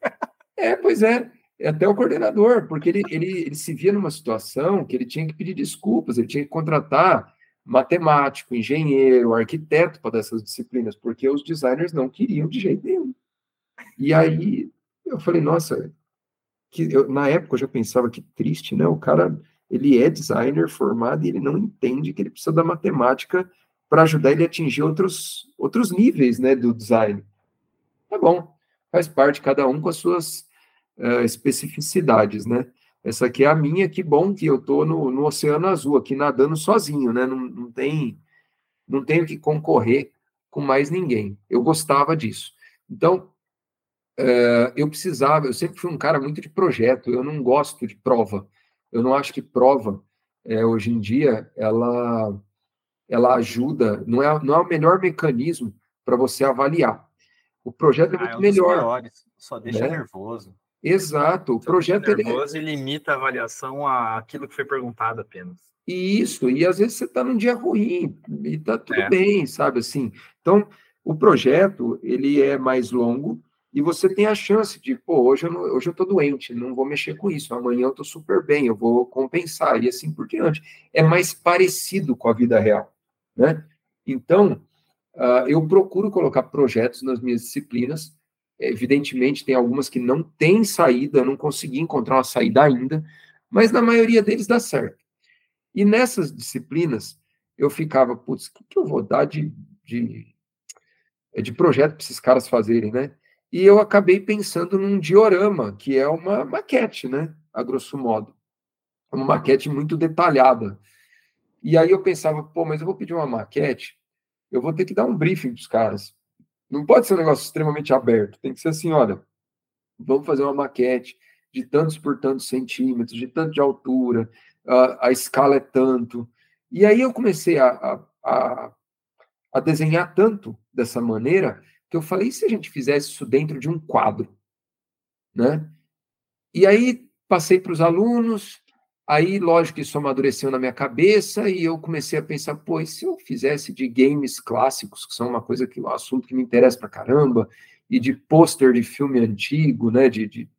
É, pois é. Até o coordenador, porque ele, ele, ele se via numa situação que ele tinha que pedir desculpas, ele tinha que contratar matemático, engenheiro, arquiteto para dessas disciplinas, porque os designers não queriam de jeito nenhum. E aí eu falei, nossa, que eu, na época eu já pensava que triste, né? O cara, ele é designer formado e ele não entende que ele precisa da matemática para ajudar ele a atingir outros, outros níveis, né, do design. Tá bom, faz parte, cada um com as suas uh, especificidades, né? Essa aqui é a minha, que bom que eu tô no, no Oceano Azul, aqui nadando sozinho, né? Não, não, tem, não tenho que concorrer com mais ninguém. Eu gostava disso. Então, uh, eu precisava, eu sempre fui um cara muito de projeto, eu não gosto de prova. Eu não acho que prova, é, hoje em dia, ela, ela ajuda, não é, não é o melhor mecanismo para você avaliar. O projeto é ah, muito é um melhor. Melhores, só deixa né? nervoso. Exato, o projeto nervoso ele... limita a avaliação àquilo que foi perguntado apenas. Isso, e às vezes você está num dia ruim e está tudo é. bem, sabe assim. Então, o projeto ele é mais longo e você tem a chance de, pô, hoje eu, não, hoje eu tô doente, não vou mexer com isso, amanhã eu tô super bem, eu vou compensar e assim por diante. É mais parecido com a vida real, né? Então, uh, eu procuro colocar projetos nas minhas disciplinas Evidentemente, tem algumas que não têm saída, não consegui encontrar uma saída ainda, mas na maioria deles dá certo. E nessas disciplinas, eu ficava, putz, o que, que eu vou dar de, de, de projeto para esses caras fazerem, né? E eu acabei pensando num diorama, que é uma maquete, né? A grosso modo. Uma maquete muito detalhada. E aí eu pensava, pô, mas eu vou pedir uma maquete, eu vou ter que dar um briefing para os caras. Não pode ser um negócio extremamente aberto. Tem que ser assim, olha, vamos fazer uma maquete de tantos por tantos centímetros, de tanto de altura, a, a escala é tanto. E aí eu comecei a, a, a, desenhar tanto dessa maneira que eu falei, e se a gente fizesse isso dentro de um quadro? Né? E aí passei para os alunos, Aí, lógico isso amadureceu na minha cabeça e eu comecei a pensar, pô, e se eu fizesse de games clássicos, que são uma coisa que um assunto que me interessa pra caramba, e de pôster de filme antigo, né, de, de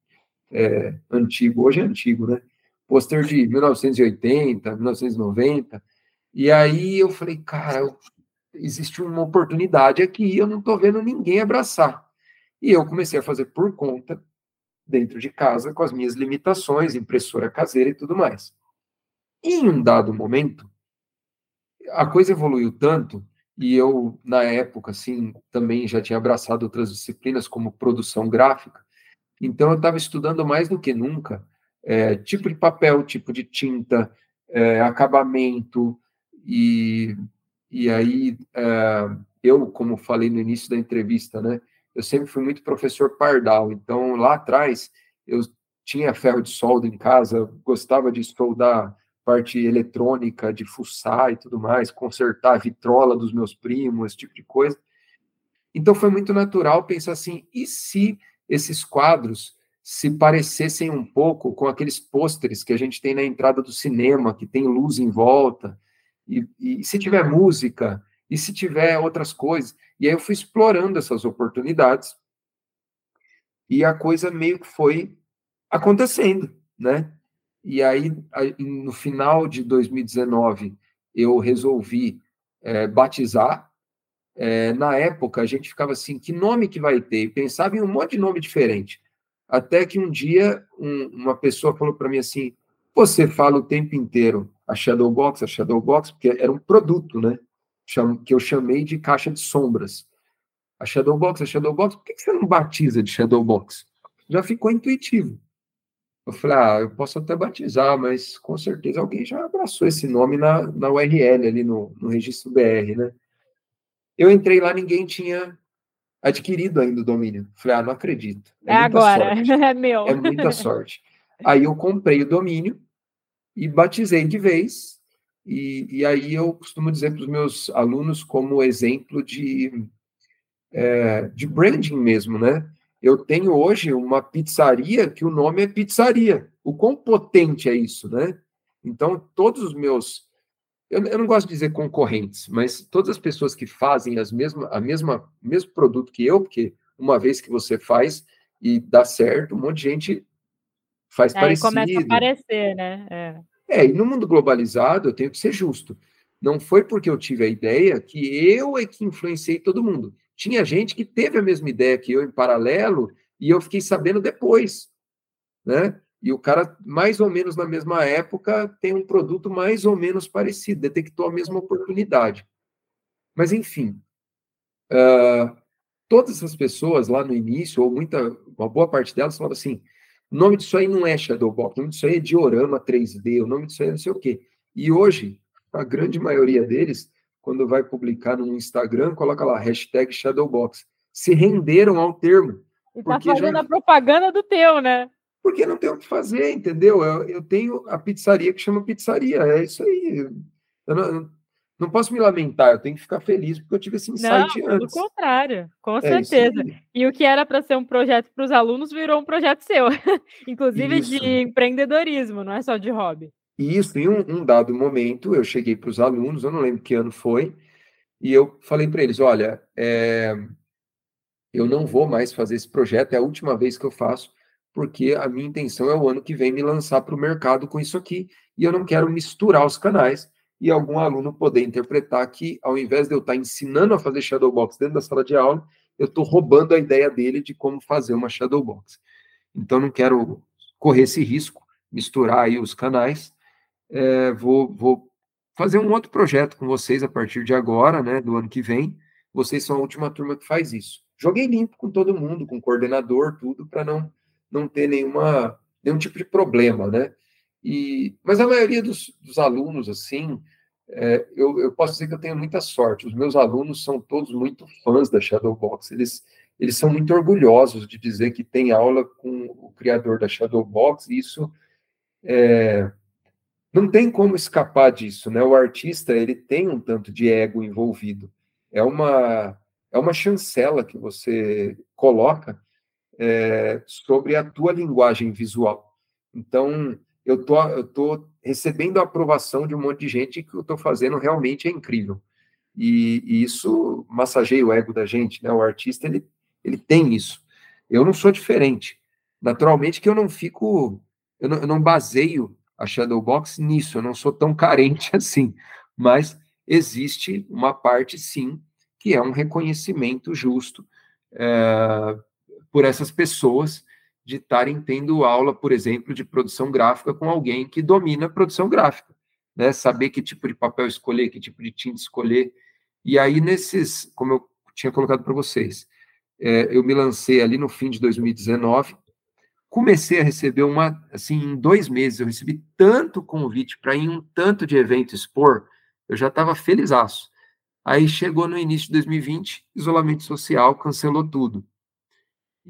é, antigo, hoje é antigo, né, pôster de 1980, 1990, e aí eu falei, cara, existe uma oportunidade aqui e eu não tô vendo ninguém abraçar. E eu comecei a fazer por conta, dentro de casa com as minhas limitações, impressora caseira e tudo mais. em um dado momento, a coisa evoluiu tanto e eu na época assim também já tinha abraçado outras disciplinas como produção gráfica. Então eu estava estudando mais do que nunca é, tipo de papel, tipo de tinta, é, acabamento e e aí é, eu como falei no início da entrevista, né? Eu sempre fui muito professor pardal, então lá atrás eu tinha ferro de solda em casa, gostava de soldar parte eletrônica, de fuçar e tudo mais, consertar a vitrola dos meus primos, esse tipo de coisa. Então foi muito natural pensar assim, e se esses quadros se parecessem um pouco com aqueles pôsteres que a gente tem na entrada do cinema, que tem luz em volta, e, e se tiver música, e se tiver outras coisas. E aí eu fui explorando essas oportunidades e a coisa meio que foi acontecendo, né? E aí, no final de 2019, eu resolvi é, batizar. É, na época, a gente ficava assim, que nome que vai ter? E pensava em um monte de nome diferente. Até que um dia, um, uma pessoa falou para mim assim, você fala o tempo inteiro a Shadowbox, a Shadowbox, porque era um produto, né? Que eu chamei de caixa de sombras. A Shadowbox, a Shadowbox, por que você não batiza de Shadowbox? Já ficou intuitivo. Eu falei, ah, eu posso até batizar, mas com certeza alguém já abraçou esse nome na, na URL ali no, no registro BR, né? Eu entrei lá, ninguém tinha adquirido ainda o domínio. Falei, ah, não acredito. É, é agora, sorte. é meu. É muita sorte. Aí eu comprei o domínio e batizei de vez. E, e aí eu costumo dizer para os meus alunos como exemplo de, é, de branding mesmo, né? Eu tenho hoje uma pizzaria que o nome é pizzaria. O quão potente é isso, né? Então, todos os meus eu, eu, não gosto de dizer concorrentes, mas todas as pessoas que fazem as mesma, a mesma mesmo produto que eu, porque uma vez que você faz e dá certo, um monte de gente faz Aí parecido. começa a aparecer, né? É. é, e no mundo globalizado eu tenho que ser justo. Não foi porque eu tive a ideia que eu é que influenciei todo mundo. Tinha gente que teve a mesma ideia que eu em paralelo e eu fiquei sabendo depois, né? e o cara, mais ou menos na mesma época, tem um produto mais ou menos parecido, detectou a mesma oportunidade. Mas, enfim, uh, todas essas pessoas lá no início, ou muita, uma boa parte delas, falavam assim: o nome disso aí não é Shadowbox, o nome disso aí é diorama 3D, o nome disso aí é não sei o quê. E hoje, a grande maioria deles, quando vai publicar no Instagram, coloca lá, hashtag Shadowbox. Se renderam ao termo. E tá fazendo já... a propaganda do teu, né? porque não tem o que fazer, entendeu? Eu, eu tenho a pizzaria que chama pizzaria, é isso aí. Eu não, não posso me lamentar, eu tenho que ficar feliz porque eu tive esse insight não, antes. Pelo contrário, com é certeza. E o que era para ser um projeto para os alunos virou um projeto seu, inclusive isso. de empreendedorismo, não é só de hobby. Isso, em um, um dado momento, eu cheguei para os alunos, eu não lembro que ano foi, e eu falei para eles: olha, é, eu não vou mais fazer esse projeto, é a última vez que eu faço porque a minha intenção é o ano que vem me lançar para o mercado com isso aqui, e eu não quero misturar os canais e algum aluno poder interpretar que, ao invés de eu estar ensinando a fazer Shadowbox dentro da sala de aula, eu estou roubando a ideia dele de como fazer uma Shadowbox. Então, não quero correr esse risco, misturar aí os canais. É, vou, vou fazer um outro projeto com vocês a partir de agora, né, do ano que vem. Vocês são a última turma que faz isso. Joguei limpo com todo mundo, com coordenador, tudo, para não não ter nenhuma, nenhum tipo de problema, né? E, mas a maioria dos, dos alunos, assim, é, eu, eu, posso dizer que eu tenho muita sorte. Os meus alunos são todos muito fãs da Shadowbox. Eles, eles são muito orgulhosos de dizer que tem aula com o criador da Shadowbox. E isso é, não tem como escapar disso, né? O artista ele tem um tanto de ego envolvido. É uma é uma chancela que você coloca é, sobre a tua linguagem visual. Então, eu tô, eu tô recebendo a aprovação de um monte de gente que eu estou fazendo realmente é incrível. E, e, isso massageia o ego da gente, né? O artista, ele, ele tem isso. Eu não sou diferente. Naturalmente que eu não fico, eu não, eu não baseio a Shadowbox nisso, eu não sou tão carente assim, mas existe uma parte, sim, que é um reconhecimento justo é, por essas pessoas de estarem tendo aula, por exemplo, de produção gráfica com alguém que domina produção gráfica, né? Saber que tipo de papel escolher, que tipo de tinta escolher. E aí, nesses, como eu tinha colocado para vocês, é, eu me lancei ali no fim de 2019, comecei a receber uma, assim, em dois meses, eu recebi tanto convite para ir em um tanto de evento expor, eu já estava felizaço. Aí chegou no início de 2020, isolamento social, cancelou tudo.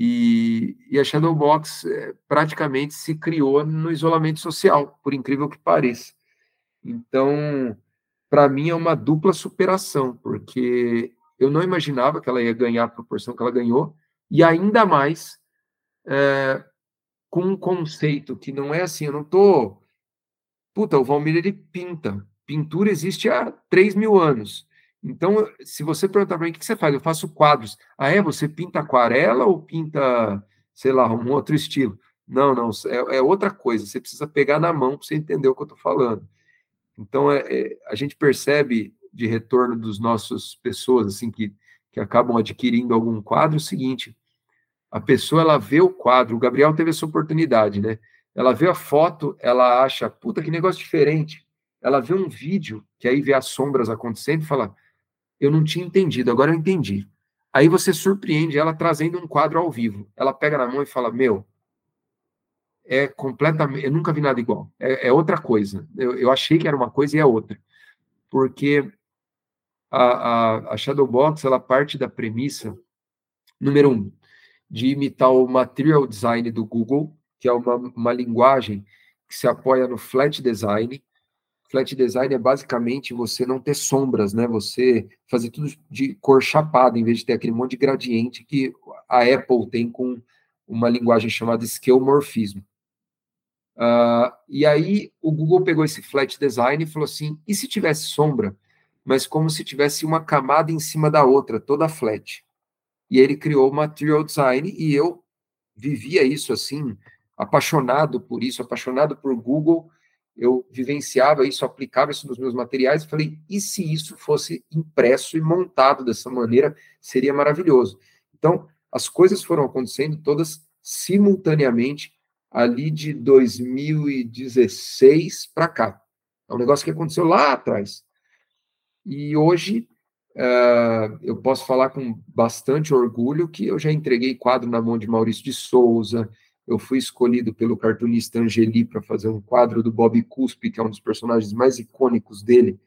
E, e a Shadowbox é, praticamente se criou no isolamento social, por incrível que pareça. Então, para mim é uma dupla superação, porque eu não imaginava que ela ia ganhar a proporção que ela ganhou, e ainda mais é, com um conceito que não é assim, eu não tô... Puta, o Valmir, ele pinta. Pintura existe há 3 mil anos. Então, se você perguntar para mim, o que você faz? Eu faço quadros. Ah, é? Você pinta aquarela ou pinta, sei lá, um outro estilo? Não, não, é, é outra coisa. Você precisa pegar na mão para você entender o que eu estou falando. Então, é, é, a gente percebe de retorno dos nossos pessoas, assim, que, que acabam adquirindo algum quadro, o seguinte, a pessoa, ela vê o quadro, o Gabriel teve essa oportunidade, né? Ela vê a foto, ela acha, puta, que negócio diferente. Ela vê um vídeo, que aí vê as sombras acontecendo e fala, eu não tinha entendido, agora eu entendi. Aí você surpreende ela trazendo um quadro ao vivo. Ela pega na mão e fala: Meu, é completamente. Eu nunca vi nada igual. É, é outra coisa. Eu, eu, achei que era uma coisa e é outra. Porque a, a, a Shadowbox ela parte da premissa, número um, de imitar o Material Design do Google, que é uma, uma linguagem que se apoia no Flat Design. Flat Design é basicamente você não ter sombras, né? Você fazer tudo de cor chapada, em vez de ter aquele monte de gradiente que a Apple tem com uma linguagem chamada esquemorfismo. Uh, e aí o Google pegou esse flat design e falou assim: e se tivesse sombra, mas como se tivesse uma camada em cima da outra, toda flat? E ele criou o material design e eu vivia isso assim, apaixonado por isso, apaixonado por Google. Eu vivenciava isso, aplicava isso nos meus materiais e falei: e se isso fosse impresso e montado dessa maneira, seria maravilhoso. Então, as coisas foram acontecendo todas simultaneamente ali de 2016 para cá. É um negócio que aconteceu lá atrás. E hoje uh, eu posso falar com bastante orgulho que eu já entreguei quadro na mão de Maurício de Souza, eu fui escolhido pelo cartunista Angeli para fazer um quadro do Bob Cuspe, que é um dos personagens mais icônicos dele,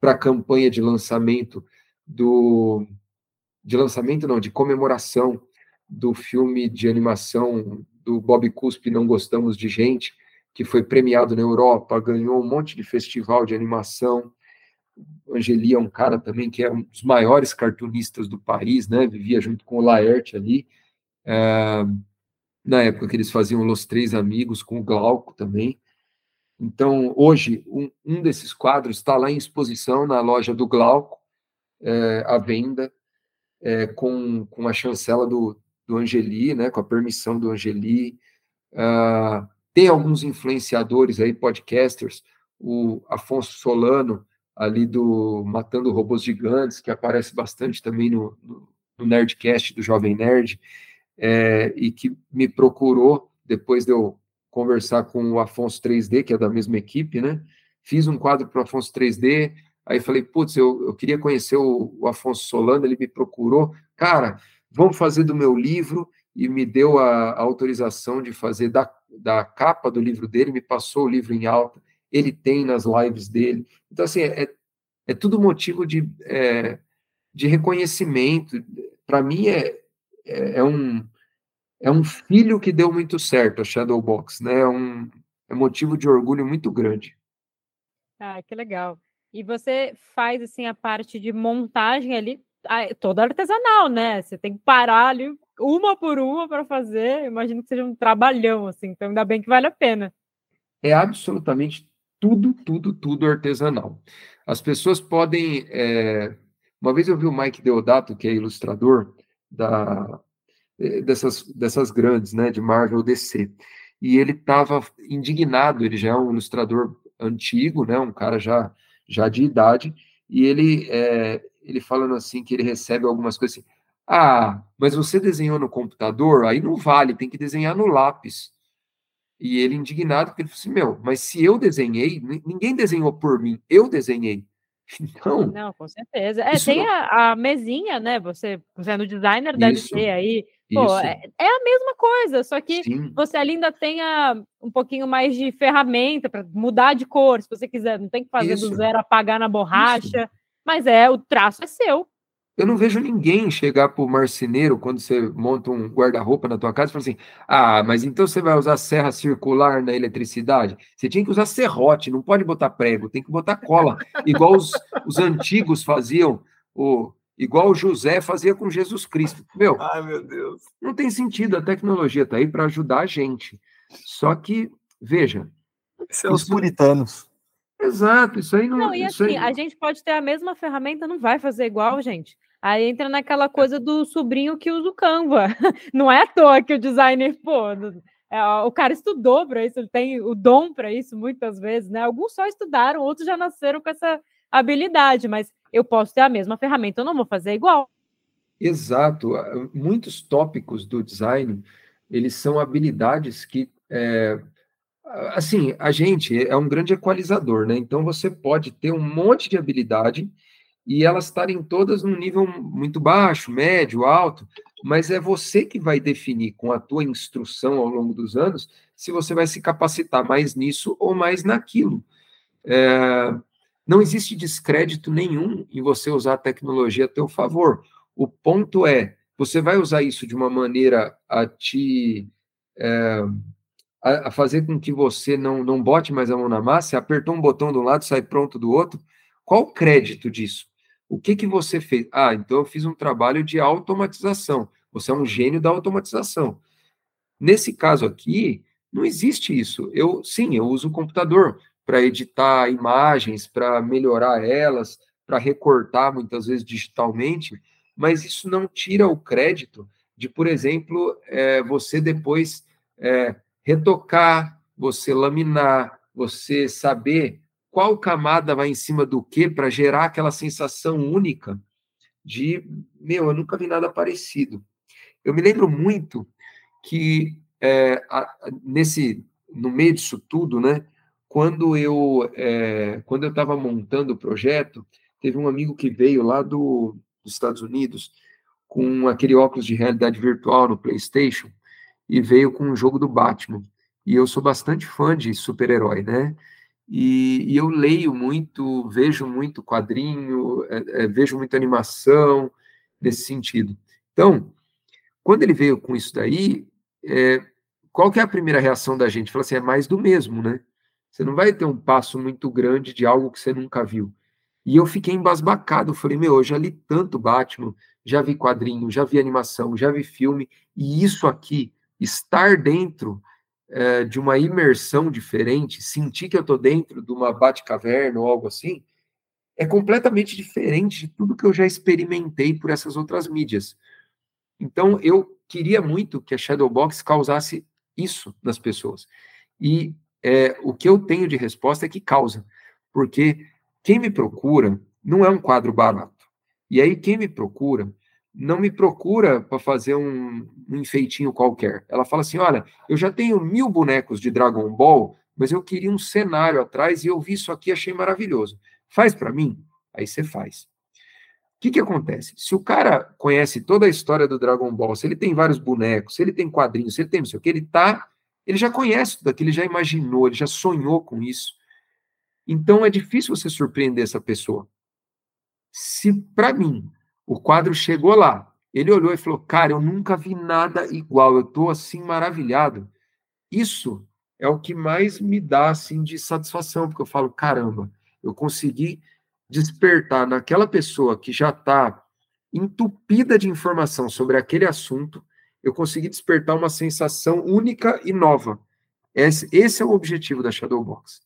para a campanha de lançamento do de lançamento não, de comemoração do filme de animação do Bob Cuspe, Não Gostamos de Gente, que foi premiado na Europa, ganhou um monte de festival de animação. Angeli é um cara também que é um dos maiores cartunistas do país, né? Vivia junto com o Laerte ali. É, na época que eles faziam Los Três Amigos, com o Glauco também. Então, hoje, um, um desses quadros está lá em exposição na loja do Glauco, é, à venda, é, com, com a chancela do, do Angeli, né, com a permissão do Angeli. Uh, tem alguns influenciadores aí, podcasters, o Afonso Solano, ali do Matando Robôs Gigantes, que aparece bastante também no, no, no Nerdcast do Jovem Nerd, é, e que me procurou depois de eu conversar com o Afonso 3D, que é da mesma equipe, né? Fiz um quadro para o Afonso 3D, aí falei, putz, eu, eu queria conhecer o, o Afonso Solano, ele me procurou. Cara, vamos fazer do meu livro, e me deu a, a autorização de fazer da, da capa do livro dele, me passou o livro em alta, ele tem nas lives dele. Então, assim, é, é tudo motivo de, é, de reconhecimento. Para mim, é, é, é, um, é um filho que deu muito certo, a Shadowbox, né? É um é motivo de orgulho muito grande. Ah, que legal. E você faz, assim, a parte de montagem ali, toda artesanal, né? Você tem que parar ali uma por uma para fazer. Imagino que seja um trabalhão, assim. Então, ainda bem que vale a pena. É absolutamente tudo, tudo, tudo artesanal. As pessoas podem. É... Uma vez eu vi o Mike Deodato, que é ilustrador da, é, dessas, dessas grandes, né, de Marvel DC, e ele estava indignado. Ele já é um ilustrador antigo, né, um cara já, já de idade, e ele é, ele falando assim que ele recebe algumas coisas assim. Ah, mas você desenhou no computador? Aí não vale, tem que desenhar no lápis. E ele indignado, porque ele falou assim: Meu, mas se eu desenhei, ninguém desenhou por mim, eu desenhei. Então. Não, com certeza. É, tem não... a, a, mesinha, né? Você, sendo designer, deve isso, ter aí. Pô, é, é, a mesma coisa, só que Sim. você ali ainda tenha um pouquinho mais de ferramenta para mudar de cor, se você quiser. Não tem que fazer isso. do zero, apagar na borracha. Isso mas é o traço é seu. Eu não vejo ninguém chegar para o marceneiro quando você monta um guarda-roupa na tua casa e falar assim: ah, mas então você vai usar serra circular na eletricidade? Você tinha que usar serrote, não pode botar prego, tem que botar cola, igual os, os antigos faziam, o, igual o José fazia com Jesus Cristo. Meu, Ai, meu Deus. Não tem sentido, a tecnologia está aí para ajudar a gente. Só que, veja. São os puritanos. Exato, isso aí não. Não, e assim, aí... a gente pode ter a mesma ferramenta, não vai fazer igual, gente. Aí entra naquela coisa do sobrinho que usa o Canva. Não é à toa que o designer, pô, é, o cara estudou para isso, ele tem o dom para isso muitas vezes, né? Alguns só estudaram, outros já nasceram com essa habilidade, mas eu posso ter a mesma ferramenta, eu não vou fazer igual. Exato. Muitos tópicos do design, eles são habilidades que é, assim, a gente é um grande equalizador, né? Então você pode ter um monte de habilidade e elas estarem todas num nível muito baixo, médio, alto, mas é você que vai definir com a tua instrução ao longo dos anos se você vai se capacitar mais nisso ou mais naquilo. É, não existe descrédito nenhum em você usar a tecnologia a teu favor. O ponto é, você vai usar isso de uma maneira a te é, a, fazer com que você não, não bote mais a mão na massa, apertou um botão de um lado, sai pronto do outro. Qual o crédito disso? O que, que você fez? Ah, então eu fiz um trabalho de automatização. Você é um gênio da automatização. Nesse caso aqui, não existe isso. Eu sim, eu uso o computador para editar imagens, para melhorar elas, para recortar muitas vezes digitalmente, mas isso não tira o crédito de, por exemplo, é, você depois é, retocar, você laminar, você saber qual camada vai em cima do que para gerar aquela sensação única de, meu, eu nunca vi nada parecido. Eu me lembro muito que é, nesse no meio disso tudo, né? Quando eu é, quando eu estava montando o projeto, teve um amigo que veio lá do, dos Estados Unidos com aquele óculos de realidade virtual no PlayStation e veio com um jogo do Batman. E eu sou bastante fã de super-herói, né? E, e, eu leio muito, vejo muito quadrinho, é, é, vejo muita animação nesse sentido. Então, quando ele veio com isso daí, é, qual que é a primeira reação da gente? Fala assim, é mais do mesmo, né? Você não vai ter um passo muito grande de algo que você nunca viu. E eu fiquei embasbacado, falei, meu, eu já li tanto Batman, já vi quadrinho, já vi animação, já vi filme, e isso aqui, estar dentro é, de uma imersão diferente, sentir que eu estou dentro de uma bate-caverna ou algo assim, é completamente diferente de tudo que eu já experimentei por essas outras mídias. Então, eu queria muito que a Shadowbox causasse isso nas pessoas. E é, o que eu tenho de resposta é que causa, porque quem me procura não é um quadro barato. E aí, quem me procura não me procura para fazer um, um, enfeitinho qualquer. Ela fala assim: olha, eu já tenho mil bonecos de Dragon Ball, mas eu queria um cenário atrás e eu vi isso aqui achei maravilhoso. Faz para mim? Aí você faz. O que, que acontece? Se o cara conhece toda a história do Dragon Ball, se ele tem vários bonecos, se ele tem quadrinhos, se ele tem não sei o que, ele tá. Ele já conhece tudo aquilo, ele já imaginou, ele já sonhou com isso. Então é difícil você surpreender essa pessoa. Se para mim o quadro chegou lá. Ele olhou e falou: Cara, eu nunca vi nada igual, eu estou assim maravilhado. Isso é o que mais me dá assim de satisfação, porque eu falo: caramba, eu consegui despertar naquela pessoa que já está entupida de informação sobre aquele assunto, eu consegui despertar uma sensação única e nova. Esse, esse é o objetivo da Shadowbox.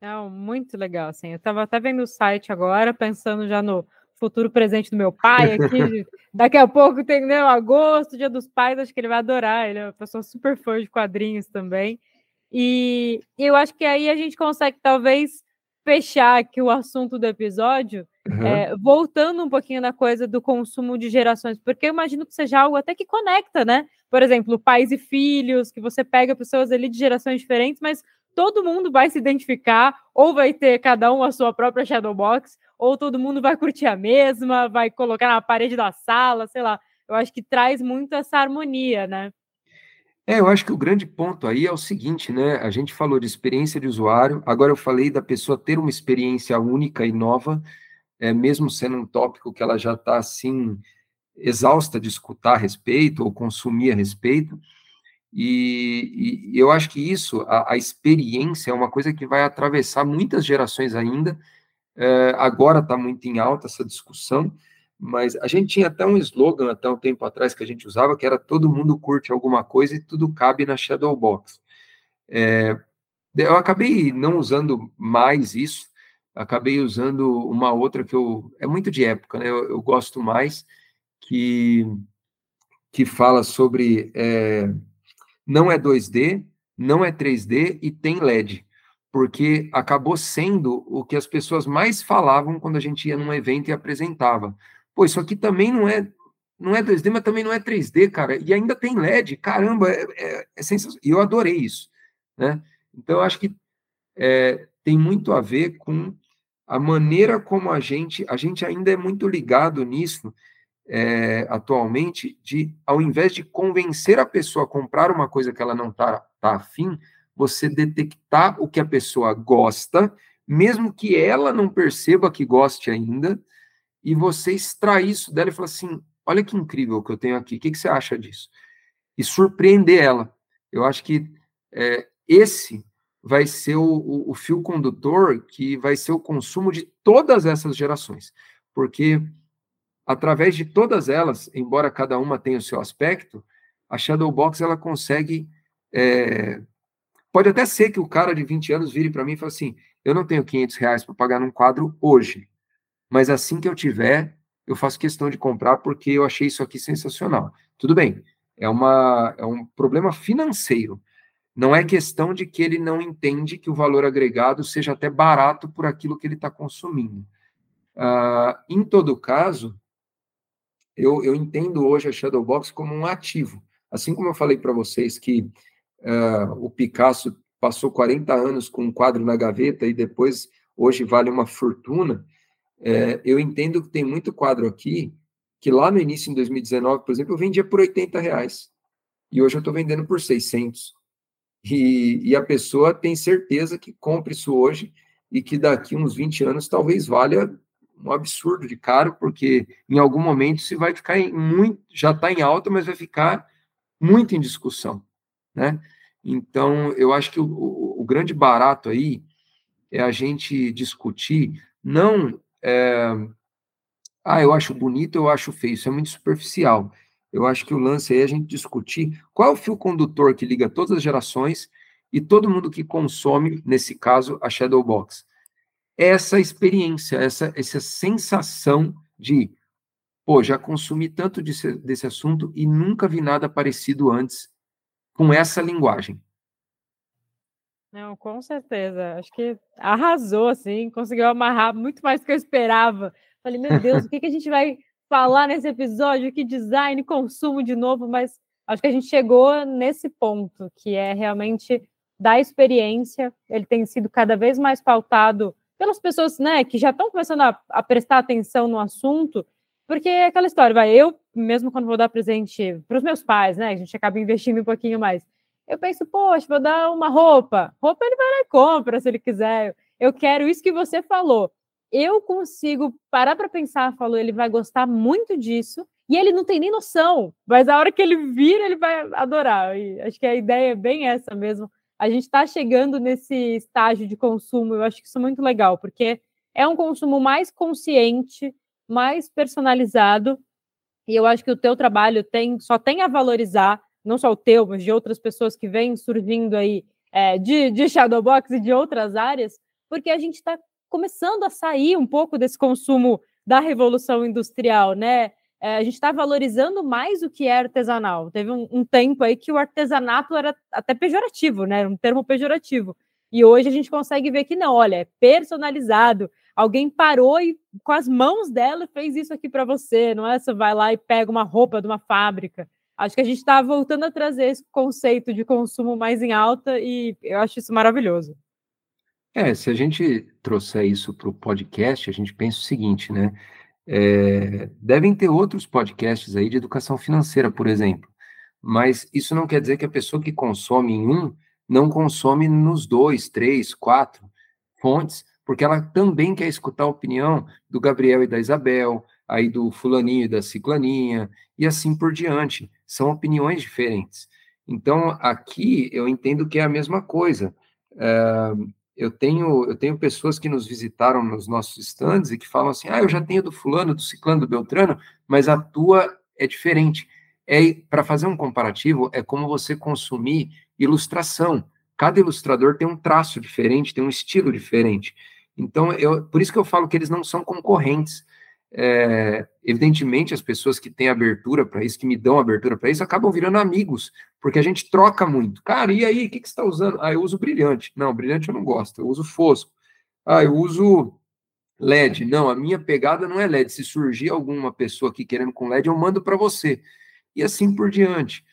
É muito legal, assim. Eu estava até vendo o site agora, pensando já no futuro presente do meu pai aqui. Daqui a pouco tem né, agosto, dia dos pais, acho que ele vai adorar. Ele é uma pessoa super fã de quadrinhos também. E eu acho que aí a gente consegue talvez fechar aqui o assunto do episódio, uhum. é, voltando um pouquinho na coisa do consumo de gerações, porque eu imagino que seja algo até que conecta, né? Por exemplo, pais e filhos, que você pega pessoas ali de gerações diferentes, mas todo mundo vai se identificar, ou vai ter cada um a sua própria Shadowbox, ou todo mundo vai curtir a mesma, vai colocar na parede da sala, sei lá. Eu acho que traz muito essa harmonia, né? É, eu acho que o grande ponto aí é o seguinte, né? A gente falou de experiência de usuário, agora eu falei da pessoa ter uma experiência única e nova, é, mesmo sendo um tópico que ela já está assim exausta de escutar a respeito ou consumir a respeito. E, e eu acho que isso, a, a, experiência, é uma coisa que vai atravessar muitas gerações ainda, é, agora está muito em alta essa discussão, mas a gente tinha até um slogan até um tempo atrás que a gente usava, que era todo mundo curte alguma coisa e tudo cabe na Shadowbox. É, eu acabei não usando mais isso, acabei usando uma outra que eu é muito de época, né? Eu, eu gosto mais que que fala sobre é, não é 2D, não é 3D e tem LED porque acabou sendo o que as pessoas mais falavam quando a gente ia num evento e apresentava. Pô, isso aqui também não é não é 2D, mas também não é 3D, cara, e ainda tem LED, caramba, é, é, é sensacional. E eu adorei isso, né? Então, eu acho que é, tem muito a ver com a maneira como a gente, a gente ainda é muito ligado nisso é, atualmente, de ao invés de convencer a pessoa a comprar uma coisa que ela não está tá afim, você detectar o que a pessoa gosta, mesmo que ela não perceba que goste ainda, e você extrair isso dela e falar assim: olha que incrível que eu tenho aqui, o que, que você acha disso? E surpreender ela. Eu acho que é, esse vai ser o, o, o, fio condutor que vai ser o consumo de todas essas gerações. Porque, através de todas elas, embora cada uma tenha o seu aspecto, a Shadowbox ela consegue. É, pode até ser que o cara de 20 anos vire para mim e fale assim: eu não tenho 500 reais para pagar num quadro hoje, mas assim que eu tiver, eu faço questão de comprar porque eu achei isso aqui sensacional. Tudo bem, é, uma, é um problema financeiro não é questão de que ele não entende que o valor agregado seja até barato por aquilo que ele está consumindo. Uh, em todo caso, eu, eu, entendo hoje a Shadowbox como um ativo. Assim como eu falei para vocês que uh, o Picasso passou 40 anos com um quadro na gaveta e depois hoje vale uma fortuna, é, eu entendo que tem muito quadro aqui que lá no início, em 2019, por exemplo, eu vendia por 80 reais. E hoje eu estou vendendo por 600. E, e, a pessoa tem certeza que compra isso hoje e que daqui uns 20 anos talvez valha um absurdo de caro, porque em algum momento se vai ficar em muito, já está em alta, mas vai ficar muito em discussão, né? Então, eu acho que o, o, o grande barato aí é a gente discutir, não, é, ah, eu acho bonito, eu acho feio, isso é muito superficial. Eu acho que o lance aí é a gente discutir qual é o fio condutor que liga todas as gerações e todo mundo que consome, nesse caso, a Shadowbox. Essa experiência, essa, essa sensação de, pô, já consumi tanto desse, desse assunto e nunca vi nada parecido antes com essa linguagem. Não, com certeza. Acho que arrasou, assim, conseguiu amarrar muito mais do que eu esperava. Falei, meu Deus, o que, que a gente vai falar nesse episódio que design, consumo de novo, mas acho que a gente chegou nesse ponto, que é realmente da experiência. Ele tem sido cada vez mais pautado pelas pessoas né, que já estão começando a, a, prestar atenção no assunto, porque é aquela história, vai, eu, mesmo quando vou dar presente para os meus pais, né, a gente acaba investindo um pouquinho mais, eu penso, poxa, vou dar uma roupa, roupa ele vai lá e compra se ele quiser, eu quero isso que você falou, eu consigo parar para pensar, falou, ele vai gostar muito disso, e ele não tem nem noção, mas a hora que ele vira, ele vai adorar. E acho que a ideia é bem essa mesmo. A gente está chegando nesse estágio de consumo, eu acho que isso é muito legal, porque é um consumo mais consciente, mais personalizado, e eu acho que o teu trabalho tem só tem a valorizar, não só o teu, mas de outras pessoas que vêm surgindo aí é, de, de Shadowbox e de outras áreas, porque a gente está começando a sair um pouco desse consumo da revolução industrial, né? É, a gente está valorizando mais o que é artesanal. Teve um, um, tempo aí que o artesanato era até pejorativo, né? Um termo pejorativo. E hoje a gente consegue ver que não, olha, é personalizado. Alguém parou e com as mãos dela fez isso aqui para você, não é? Você vai lá e pega uma roupa de uma fábrica. Acho que a gente está voltando a trazer esse conceito de consumo mais em alta e eu acho isso maravilhoso. É, se a gente trouxer isso para o podcast, a gente pensa o seguinte, né? É, devem ter outros podcasts aí de educação financeira, por exemplo, mas isso não quer dizer que a pessoa que consome em um não consome nos dois, três, quatro fontes, porque ela também quer escutar a opinião do Gabriel e da Isabel, aí do fulaninho e da ciclaninha, e assim por diante. São opiniões diferentes. Então, aqui eu entendo que é a mesma coisa. É, eu tenho, eu tenho pessoas que nos visitaram nos nossos stands e que falam assim: ah, eu já tenho do fulano, do ciclano, do beltrano, mas a tua é diferente. É, para fazer um comparativo, é como você consumir ilustração. Cada ilustrador tem um traço diferente, tem um estilo diferente. Então, eu, por isso que eu falo que eles não são concorrentes. É, evidentemente, as pessoas que têm abertura para isso, que me dão abertura para isso, acabam virando amigos, porque a gente troca muito. Cara, e aí, o que, que você está usando? Ah, eu uso brilhante. Não, brilhante eu não gosto, eu uso fosco. Ah, eu uso LED. Não, a minha pegada não é LED. Se surgir alguma pessoa aqui querendo com LED, eu mando para você. E assim por diante.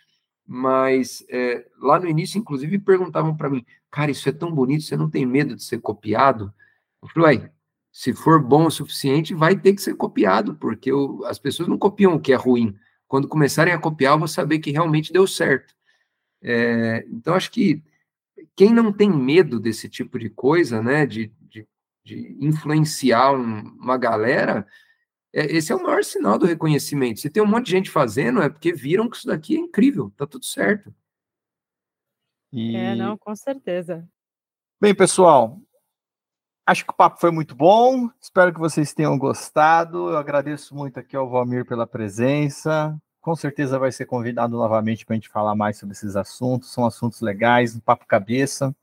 Mas é, lá no início, inclusive, perguntavam para mim, cara, isso é tão bonito, você não tem medo de ser copiado? Eu falei, se for bom o suficiente, vai ter que ser copiado, porque o, as pessoas não copiam o que é ruim. Quando começarem a copiar, eu vou saber que realmente deu certo. É, então, acho que quem não tem medo desse tipo de coisa, né, de, de, de influenciar um, uma galera, é, esse é o maior sinal do reconhecimento. Se tem um monte de gente fazendo, é porque viram que isso daqui é incrível, tá tudo certo. E... É, não, com certeza. Bem, pessoal, acho que o papo foi muito bom. Espero que vocês tenham gostado. Eu agradeço muito aqui ao Valmir pela presença. Com certeza vai ser convidado novamente para a gente falar mais sobre esses assuntos. São assuntos legais, um papo cabeça,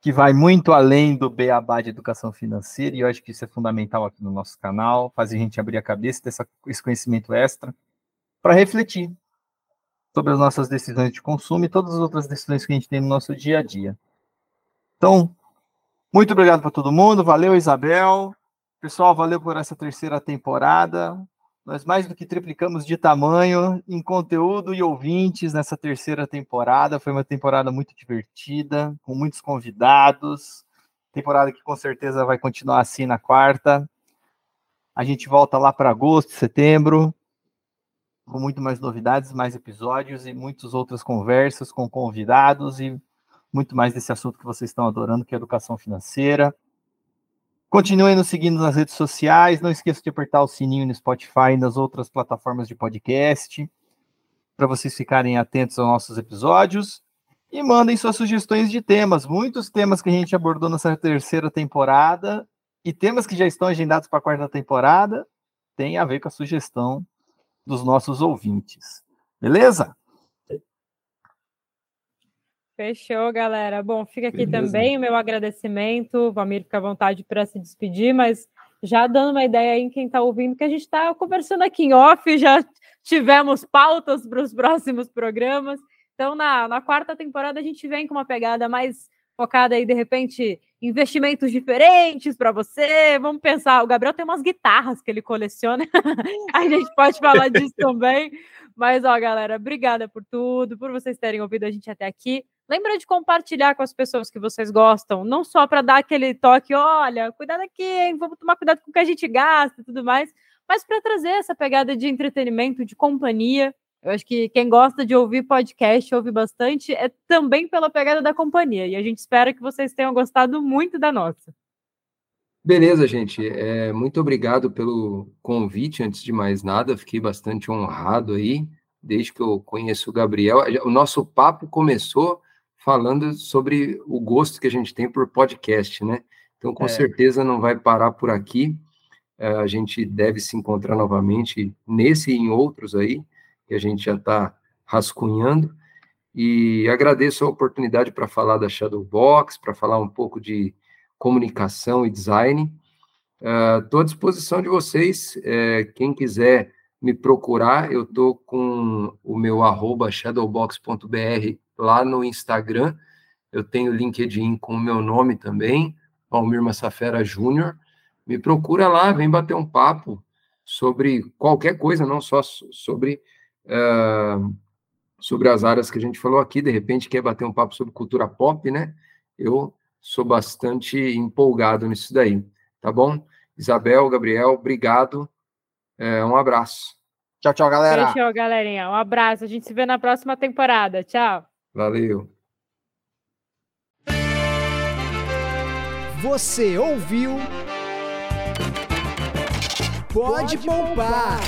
que vai muito além do beabá de educação financeira, e eu acho que isso é fundamental aqui no nosso canal, fazer a gente abrir a cabeça, ter esse conhecimento extra, para refletir sobre as nossas decisões de consumo e todas as outras decisões que a gente tem no nosso dia a dia. Então, muito obrigado para todo mundo, valeu Isabel, pessoal, valeu por essa terceira temporada. Nós mais do que triplicamos de tamanho em conteúdo e ouvintes nessa terceira temporada. Foi uma temporada muito divertida, com muitos convidados. Temporada que com certeza vai continuar assim na quarta. A gente volta lá para agosto, setembro com muito mais novidades, mais episódios e muitas outras conversas com convidados e muito mais desse assunto que vocês estão adorando, que é educação financeira. Continuem nos seguindo nas redes sociais, não esqueça de apertar o sininho no Spotify e nas outras plataformas de podcast, para vocês ficarem atentos aos nossos episódios. E mandem suas sugestões de temas. Muitos temas que a gente abordou nessa terceira temporada e temas que já estão agendados para a quarta temporada têm a ver com a sugestão dos nossos ouvintes. Beleza? Fechou, galera. Bom, fica aqui Beleza. também o meu agradecimento. O Valmir fica à vontade para se despedir, mas já dando uma ideia aí em quem está ouvindo, que a gente está conversando aqui em off, já tivemos pautas para os próximos programas. Então, na, na quarta temporada, a gente vem com uma pegada mais focada aí, de repente, investimentos diferentes para você. Vamos pensar, o Gabriel tem umas guitarras que ele coleciona, a gente pode falar disso também. Mas, ó, galera, obrigada por tudo, por vocês terem ouvido a gente até aqui. Lembra de compartilhar com as pessoas que vocês gostam, não só para dar aquele toque, olha, cuidado aqui, hein? vamos tomar cuidado com o que a gente gasta e tudo mais, mas para trazer essa pegada de entretenimento, de companhia. Eu acho que quem gosta de ouvir podcast, ouve bastante, é também pela pegada da companhia. E a gente espera que vocês tenham gostado muito da nossa. Beleza, gente. É, muito obrigado pelo convite, antes de mais nada. Fiquei bastante honrado aí, desde que eu conheço o Gabriel. O nosso papo começou falando sobre o gosto que a gente tem por podcast, né? Então, com é. certeza não vai parar por aqui. É, a gente deve se encontrar novamente nesse e em outros aí que a gente já está rascunhando. E agradeço a oportunidade para falar da Shadowbox, para falar um pouco de comunicação e design. Estou uh, à disposição de vocês. Uh, quem quiser me procurar, eu estou com o meu arroba shadowbox.br lá no Instagram. Eu tenho LinkedIn com o meu nome também, Almir Massafera Júnior. Me procura lá, vem bater um papo sobre qualquer coisa, não só sobre uh, sobre as áreas que a gente falou aqui, de repente quer bater um papo sobre cultura pop, né? Eu sou bastante empolgado nisso daí, tá bom? Isabel, Gabriel, obrigado. É, um abraço. Tchau, tchau, galera. Tchau, galerinha. Um abraço. A gente se vê na próxima temporada. Tchau. Valeu. Você ouviu? Pode, Pode poupar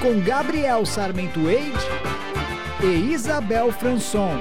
com Gabriel Sarmento Eide e Isabel Franson.